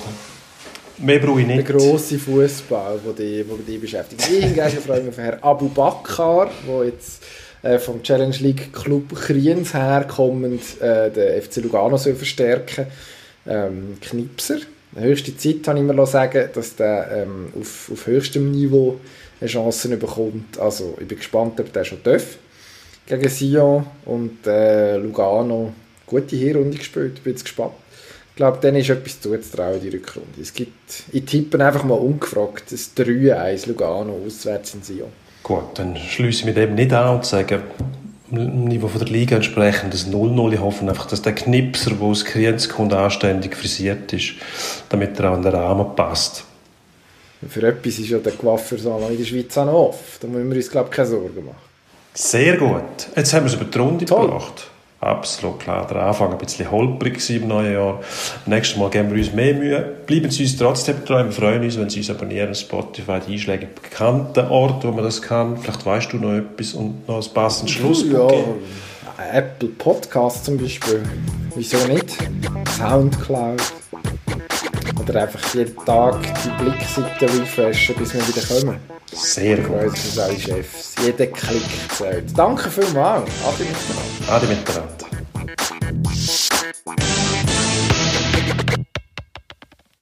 Mehr brauche ich nicht. Der grosse Fußball, der dich, dich beschäftigt. Ich hingegen freue mich auf Herrn Abu Bakr, der jetzt äh, vom Challenge League Club Kriens herkommend äh, den FC Lugano soll verstärken ähm, Knipser. Höchste Zeit, habe ich mir sagen, dass der ähm, auf, auf höchstem Niveau Chancen bekommt. Also ich bin gespannt, ob der schon darf gegen Sion und äh, Lugano gute Hinrunde gespielt. Ich bin jetzt gespannt. Ich glaube, dann ist etwas zuzutrauen die Rückrunde. Es gibt, ich tippe einfach mal ungefragt, das 3-1 Lugano auswärts in Sion. Gut, dann schließe ich mit dem nicht an und sage, im Niveau von der Liga entsprechend das 0-0. Ich hoffe einfach, dass der Knipser, der aus Kriens kommt, anständig frisiert ist, damit er auch in den Rahmen passt. Für etwas ist ja der Coiffeursalon in der Schweiz auch noch offen. Da müssen wir uns, glaube ich, keine Sorgen machen. Sehr gut. Jetzt haben wir es über die Runde Toll. gebracht. Absolut klar. Der Anfang ein bisschen holprig im neuen Jahr. Nächstes Mal geben wir uns mehr Mühe. Bleiben Sie uns trotzdem treu. Wir freuen uns, wenn Sie uns abonnieren. Spotify, die Einschläge bekannten Orte, wo man das kann. Vielleicht weißt du noch etwas und noch ein passendes Schlussbuch. Ja, Apple Podcast zum Beispiel. Wieso nicht? Soundcloud. Oder einfach jeden Tag die Blickseite refreshen, bis wir wieder kommen. Sehr gut. Freut alle Chefs. Jeder Klick zählt. Danke vielmals. Adi miteinander. Adi miteinander.